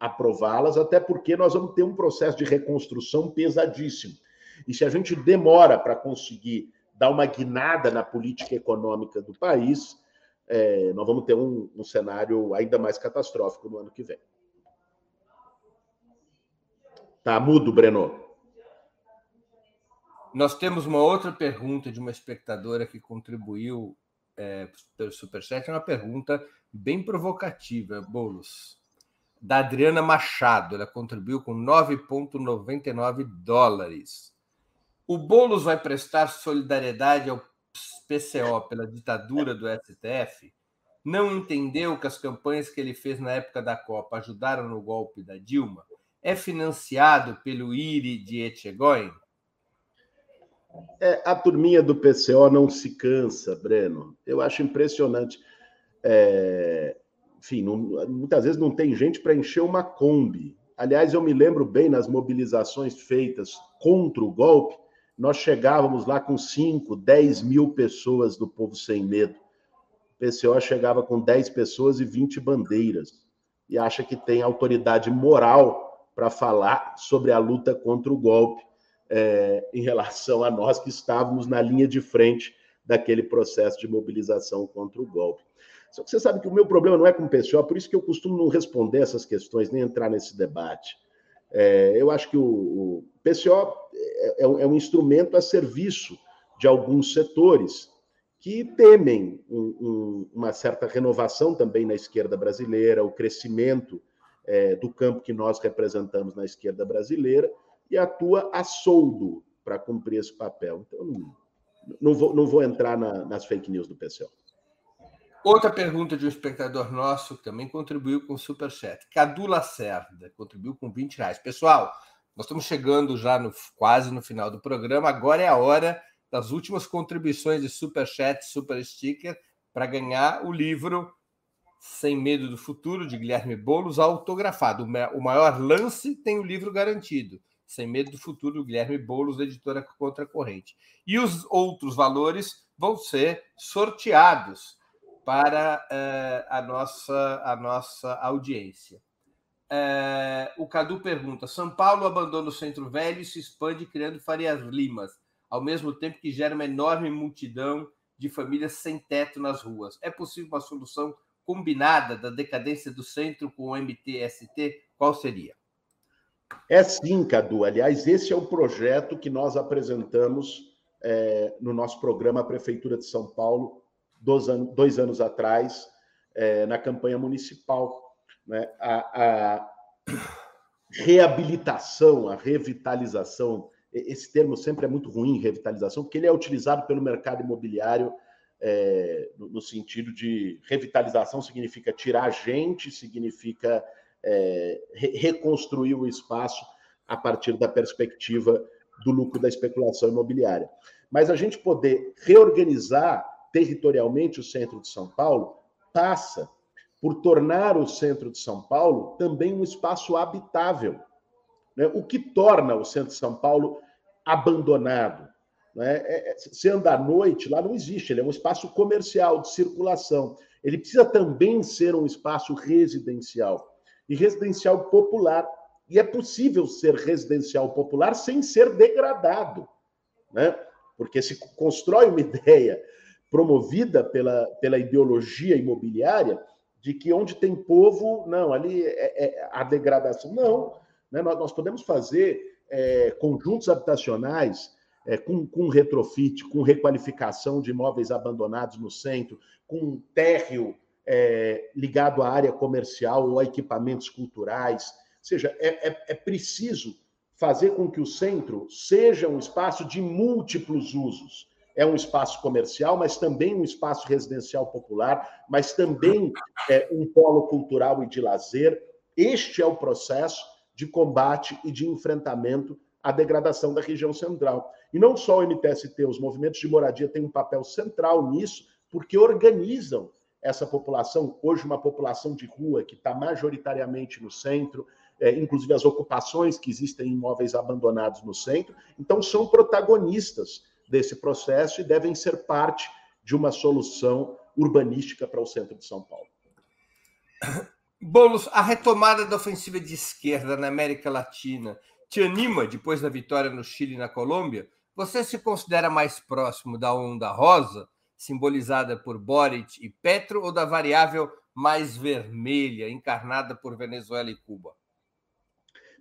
aprová-las, até porque nós vamos ter um processo de reconstrução pesadíssimo. E se a gente demora para conseguir dar uma guinada na política econômica do país, é, nós vamos ter um, um cenário ainda mais catastrófico no ano que vem. Tá mudo, Breno. Nós temos uma outra pergunta de uma espectadora que contribuiu é, pelo Superchat, é uma pergunta bem provocativa, Boulos. Da Adriana Machado, ela contribuiu com 9,99 dólares. O Boulos vai prestar solidariedade ao PCO pela ditadura do STF? Não entendeu que as campanhas que ele fez na época da Copa ajudaram no golpe da Dilma? É financiado pelo IRI de Etchegóin? É, a turminha do PCO não se cansa, Breno. Eu acho impressionante. É, enfim, não, muitas vezes não tem gente para encher uma Kombi. Aliás, eu me lembro bem nas mobilizações feitas contra o golpe, nós chegávamos lá com 5, 10 mil pessoas do Povo Sem Medo. O PCO chegava com 10 pessoas e 20 bandeiras. E acha que tem autoridade moral para falar sobre a luta contra o golpe é, em relação a nós que estávamos na linha de frente daquele processo de mobilização contra o golpe. Só que você sabe que o meu problema não é com o PCO, por isso que eu costumo não responder essas questões, nem entrar nesse debate. É, eu acho que o, o PCO é, é, é, um instrumento a serviço de alguns setores que temem um, um, uma certa renovação também na esquerda brasileira, o crescimento é, do campo que nós representamos na esquerda brasileira, e atua a soldo para cumprir esse papel. Então, não, não, vou, não vou entrar na, nas fake news do PCO. Outra pergunta de um espectador nosso que também contribuiu com o Superchat. Cadu Lacerda contribuiu com 20 reais. Pessoal, nós estamos chegando já no, quase no final do programa. Agora é a hora das últimas contribuições de Superchat, Super Sticker, para ganhar o livro Sem Medo do Futuro, de Guilherme Boulos, autografado. O maior lance tem o livro garantido. Sem Medo do Futuro, do Guilherme Boulos, editora Contra Corrente. E os outros valores vão ser sorteados para uh, a, nossa, a nossa audiência. Uh, o Cadu pergunta: São Paulo abandona o centro velho e se expande criando Farias Limas, ao mesmo tempo que gera uma enorme multidão de famílias sem teto nas ruas. É possível uma solução combinada da decadência do centro com o MTST? Qual seria? É sim, Cadu. Aliás, esse é o projeto que nós apresentamos é, no nosso programa Prefeitura de São Paulo, dois, anos, dois anos atrás, é, na campanha municipal. Né? A, a, reabilitação, a revitalização, esse termo sempre é muito ruim, revitalização, porque ele é utilizado pelo mercado imobiliário é, no, no, sentido de revitalização significa tirar gente, significa é, re reconstruir o espaço a partir da perspectiva do lucro da especulação imobiliária. Mas a gente poder reorganizar territorialmente o centro de São Paulo passa por tornar o centro de São Paulo também um espaço habitável. Né? O que torna o centro de São Paulo abandonado? Né? É, é, se anda à noite, lá não existe, ele é um espaço comercial, de circulação. Ele precisa também ser um espaço residencial e residencial popular. E é possível ser residencial popular sem ser degradado. Né? porque se constrói uma ideia promovida pela, pela ideologia imobiliária de que onde tem povo, não, ali é, é a degradação. Não, né? nós, nós podemos fazer é, conjuntos habitacionais é, com, com retrofit, com requalificação de imóveis abandonados no centro, com térreo é, ligado à área comercial ou a equipamentos culturais. Ou seja, é, é, é preciso fazer com que o centro seja um espaço de múltiplos usos é um espaço comercial, mas também um espaço residencial popular, mas também é um polo cultural e de lazer. Este é o processo de combate e de enfrentamento à degradação da região central. E não só o MTST, os movimentos de moradia têm um papel central nisso, porque organizam essa população, hoje uma população de rua que está majoritariamente no centro, é, inclusive as ocupações que existem em imóveis abandonados no centro, então são protagonistas desse processo e devem ser parte de uma solução urbanística para o centro de São Paulo. Bolos, a retomada da ofensiva de esquerda na América Latina te anima depois da vitória no Chile e na Colômbia? Você se considera mais próximo da onda rosa, simbolizada por Boric e Petro, ou da variável mais vermelha, encarnada por Venezuela e Cuba?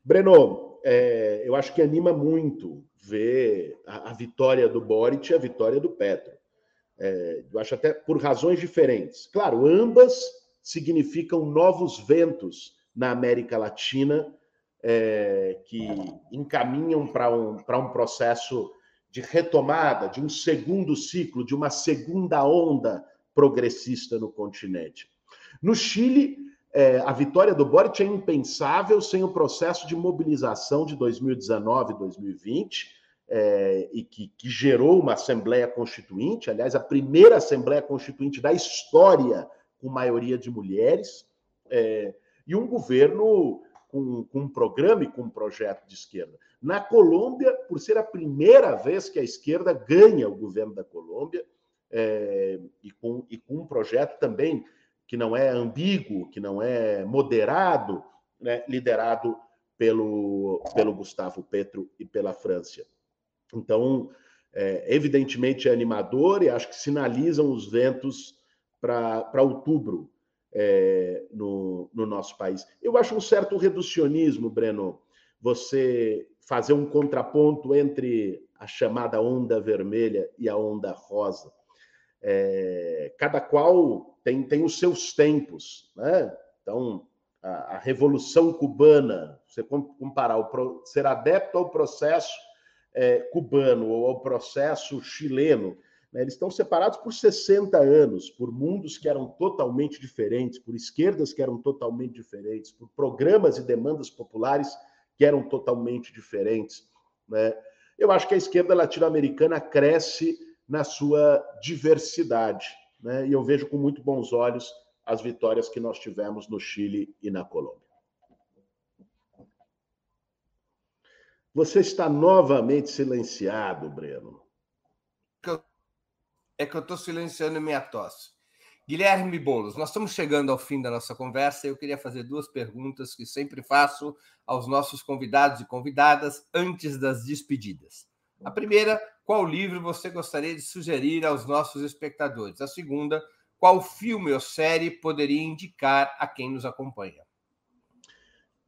Breno, é, eu acho que anima muito ver a, a, vitória do Boric e a vitória do Petro. É, eu acho até por razões diferentes. Claro, ambas significam novos ventos na América Latina é, que encaminham para um, um processo de retomada, de um segundo ciclo, de uma segunda onda progressista no continente. No Chile, é, a vitória do Boric é impensável sem o processo de mobilização de 2019 e 2020, é, e que, que, gerou uma Assembleia Constituinte, aliás, a primeira Assembleia Constituinte da história com maioria de mulheres, é, e um governo com, com, um programa e com um projeto de esquerda. Na Colômbia, por ser a primeira vez que a esquerda ganha o governo da Colômbia, é, e, com, e com um projeto também que não é ambíguo, que não é moderado, né, liderado pelo, pelo Gustavo Petro e pela França. Então, é, evidentemente é animador e acho que sinalizam os ventos para outubro é, no, no nosso país. Eu acho um certo reducionismo, Breno, você fazer um contraponto entre a chamada onda vermelha e a onda rosa. É, cada qual tem, tem os seus tempos. Né? Então, a, a Revolução Cubana, você comparar o, ser adepto ao processo é, cubano ou ao processo chileno, né, eles estão separados por 60 anos, por mundos que eram totalmente diferentes, por esquerdas que eram totalmente diferentes, por programas e demandas populares que eram totalmente diferentes. Né? Eu acho que a esquerda latino-americana cresce na sua diversidade. Né? E eu vejo com muito bons olhos as vitórias que nós tivemos no Chile e na Colômbia. Você está novamente silenciado, Breno. É que eu estou silenciando minha tosse. Guilherme Boulos, nós estamos chegando ao fim da nossa conversa e eu queria fazer duas perguntas que sempre faço aos nossos convidados e convidadas antes das despedidas. A primeira, qual livro você gostaria de sugerir aos nossos espectadores? A segunda, qual filme ou série poderia indicar a quem nos acompanha?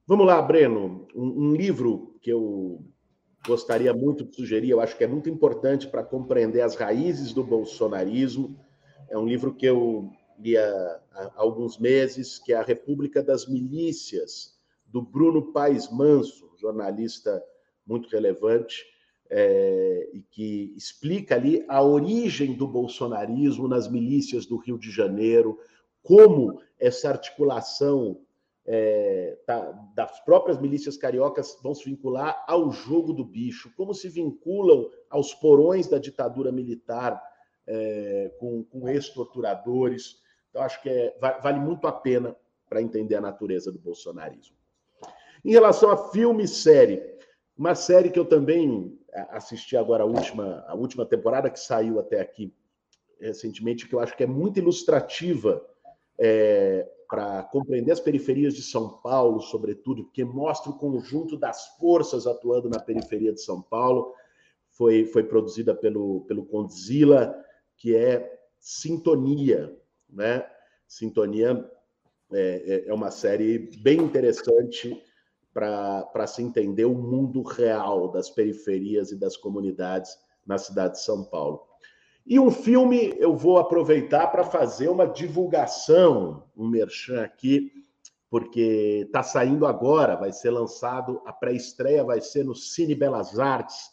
Vamos lá, Breno. Um, um livro que eu gostaria muito de sugerir, eu acho que é muito importante para compreender as raízes do bolsonarismo. É um livro que eu li há, há alguns meses, que é A República das Milícias, do Bruno Paes Manso, jornalista muito relevante é, e que explica ali a origem do bolsonarismo nas milícias do Rio de Janeiro, como essa articulação é, tá, das próprias milícias cariocas vão se vincular ao jogo do bicho, como se vinculam aos porões da ditadura militar é, com, com ex-torturadores. Então, acho que é, vale muito a pena para entender a natureza do bolsonarismo. Em relação a filme e série, uma série que eu também assisti agora a última, a última temporada, que saiu até aqui recentemente, que eu acho que é muito ilustrativa é, para compreender as periferias de São Paulo, sobretudo, porque mostra o conjunto das forças atuando na periferia de São Paulo. foi, foi produzida pelo, pelo Condzilla, que é Sintonia, né? Sintonia é, é, é uma série bem interessante para se entender o mundo real das periferias e das comunidades na cidade de São Paulo. E um filme eu vou aproveitar para fazer uma divulgação, um merchan aqui, porque está saindo agora, vai ser lançado, a pré-estreia vai ser no Cine Belas Artes,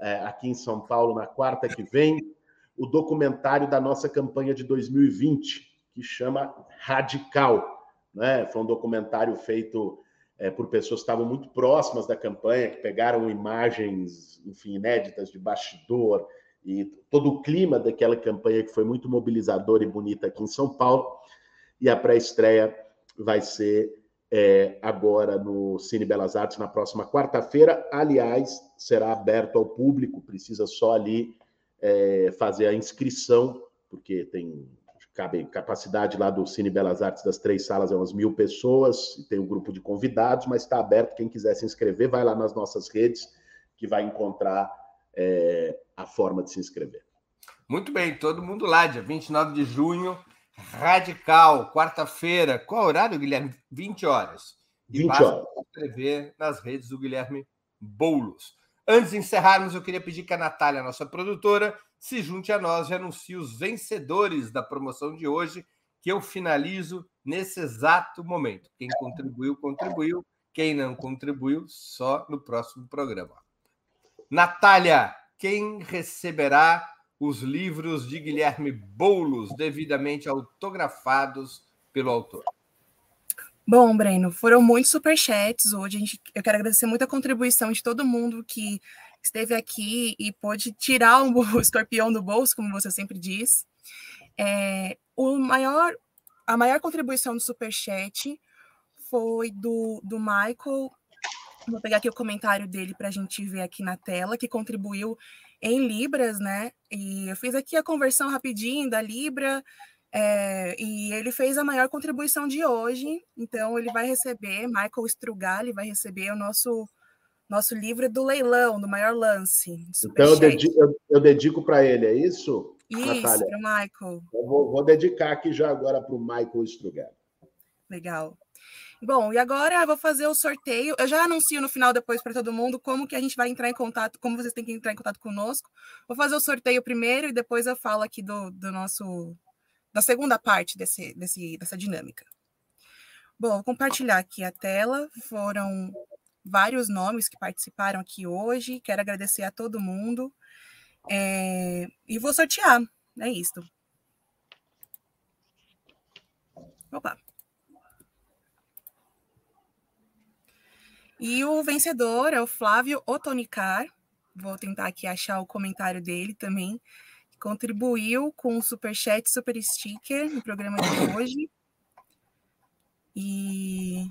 é, aqui em São Paulo, na quarta que vem, o documentário da nossa campanha de 2020, que chama Radical. Né? Foi um documentário feito é, por pessoas que estavam muito próximas da campanha, que pegaram imagens, enfim, inéditas de bastidor, e todo o clima daquela campanha que foi muito mobilizadora e bonita aqui em São Paulo. E a pré-estreia vai ser é, agora no Cine Belas Artes na próxima quarta-feira. Aliás, será aberto ao público, precisa só ali é, fazer a inscrição, porque tem cabe capacidade lá do Cine Belas Artes das três salas é umas mil pessoas, e tem um grupo de convidados, mas está aberto. Quem quiser se inscrever, vai lá nas nossas redes que vai encontrar é, a forma de se inscrever. Muito bem, todo mundo lá, dia 29 de junho, Radical, quarta-feira. Qual horário, Guilherme? 20 horas. E 20 horas. inscrever nas redes do Guilherme Boulos. Antes de encerrarmos, eu queria pedir que a Natália, nossa produtora, se junte a nós e anuncie os vencedores da promoção de hoje, que eu finalizo nesse exato momento. Quem contribuiu, contribuiu. Quem não contribuiu, só no próximo programa. Natália, quem receberá os livros de Guilherme Boulos, devidamente autografados pelo autor? Bom, Breno, foram muitos superchats hoje. Gente, eu quero agradecer muito a contribuição de todo mundo que esteve aqui e pôde tirar o, escorpião do bolso, como você sempre diz. É, o maior, a maior contribuição do superchat foi do, do Michael Vou pegar aqui o comentário dele para a gente ver aqui na tela, que contribuiu em Libras, né? E eu fiz aqui a conversão rapidinho da Libra, é, e ele fez a maior contribuição de hoje. Então, ele vai receber, Michael Strugali vai receber o nosso nosso livro do leilão, do maior lance. Então, eu dedico, eu, eu dedico para ele, é isso? Isso, para o Michael. Eu vou, vou, dedicar aqui já agora para o Michael Strugali. Legal. Bom, e agora eu vou fazer o sorteio. Eu já anuncio no final depois para todo mundo como que a gente vai entrar em contato, como vocês têm que entrar em contato conosco. Vou fazer o sorteio primeiro e depois eu falo aqui do, do nosso da segunda parte desse, desse, dessa dinâmica. Bom, vou compartilhar aqui a tela. Foram vários nomes que participaram aqui hoje. Quero agradecer a todo mundo. É, e vou sortear. É isso. Opa. E o vencedor é o Flávio Otonicar. Vou tentar aqui achar o comentário dele também. Contribuiu com o Superchat Super Sticker no programa de hoje. E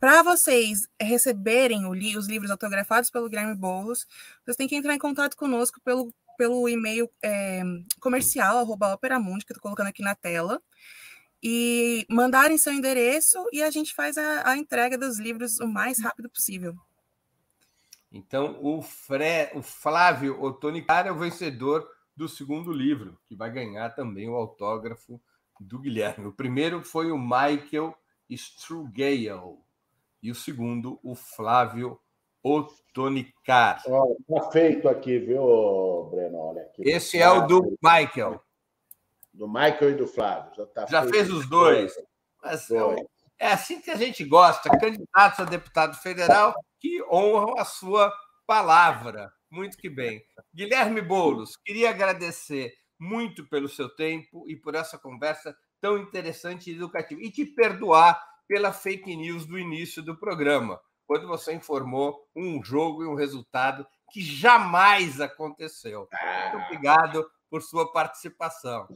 para vocês receberem li os livros autografados pelo Guilherme Boulos, vocês têm que entrar em contato conosco pelo, pelo e-mail é, comercial, arroba Operamundi, que eu estou colocando aqui na tela e mandarem seu endereço e a gente faz a, a entrega dos livros o mais rápido possível. Então, o, Fre... o Flávio Otonicar é o vencedor do segundo livro, que vai ganhar também o autógrafo do Guilherme. O primeiro foi o Michael Strugale e o segundo, o Flávio Otonicar. Está feito aqui, viu, Breno? Olha aqui. Esse é o do Michael do Michael e do Flávio. Já, tá já fez os dois. Mas, é, é assim que a gente gosta, candidatos a deputado federal que honram a sua palavra. Muito que bem. Guilherme Boulos, queria agradecer muito pelo seu tempo e por essa conversa tão interessante e educativa. E te perdoar pela fake news do início do programa, quando você informou um jogo e um resultado que jamais aconteceu. Muito ah. obrigado por sua participação.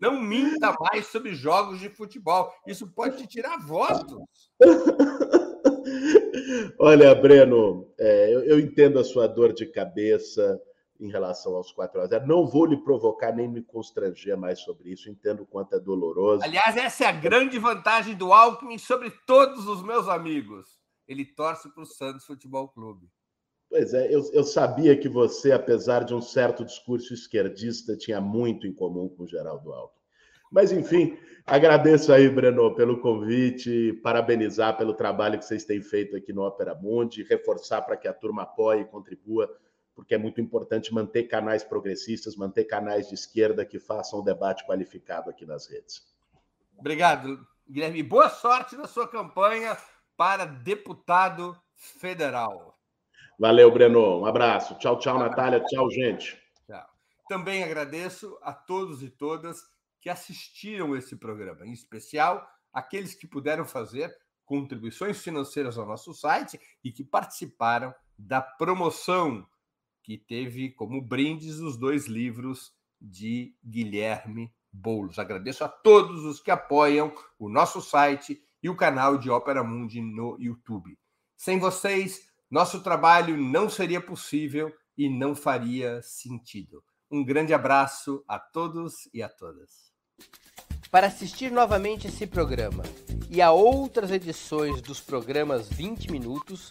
Não minta mais sobre jogos de futebol. Isso pode te tirar votos. Olha, Breno, é, eu, eu, entendo a sua dor de cabeça em relação aos 4 a 0. Não vou lhe provocar nem me constranger mais sobre isso. Entendo o quanto é doloroso. Aliás, essa é a grande vantagem do Alckmin sobre todos os meus amigos. Ele torce para o Santos Futebol Clube. Pois é, eu, eu, sabia que você, apesar de um certo discurso esquerdista, tinha muito em comum com o Geraldo Alckmin. Mas, enfim, agradeço aí, Breno, pelo convite, parabenizar pelo trabalho que vocês têm feito aqui no Opera Mundi, reforçar para que a turma apoie e contribua, porque é muito importante manter canais progressistas, manter canais de esquerda que façam o debate qualificado aqui nas redes. Obrigado, Guilherme. Boa sorte na sua campanha para deputado federal. Valeu, Breno. Um abraço. Tchau, tchau, Natália. Tchau, gente. Tchau. Também agradeço a todos e todas que assistiram esse programa, em especial aqueles que puderam fazer contribuições financeiras ao nosso site e que participaram da promoção que teve como brindes os dois livros de Guilherme Boulos. Agradeço a todos os que apoiam o nosso site e o canal de Ópera Mundi no YouTube. Sem vocês, nosso trabalho não seria possível e não faria sentido. Um grande abraço a todos e a todas. Para assistir novamente esse programa e a outras edições dos programas 20 Minutos,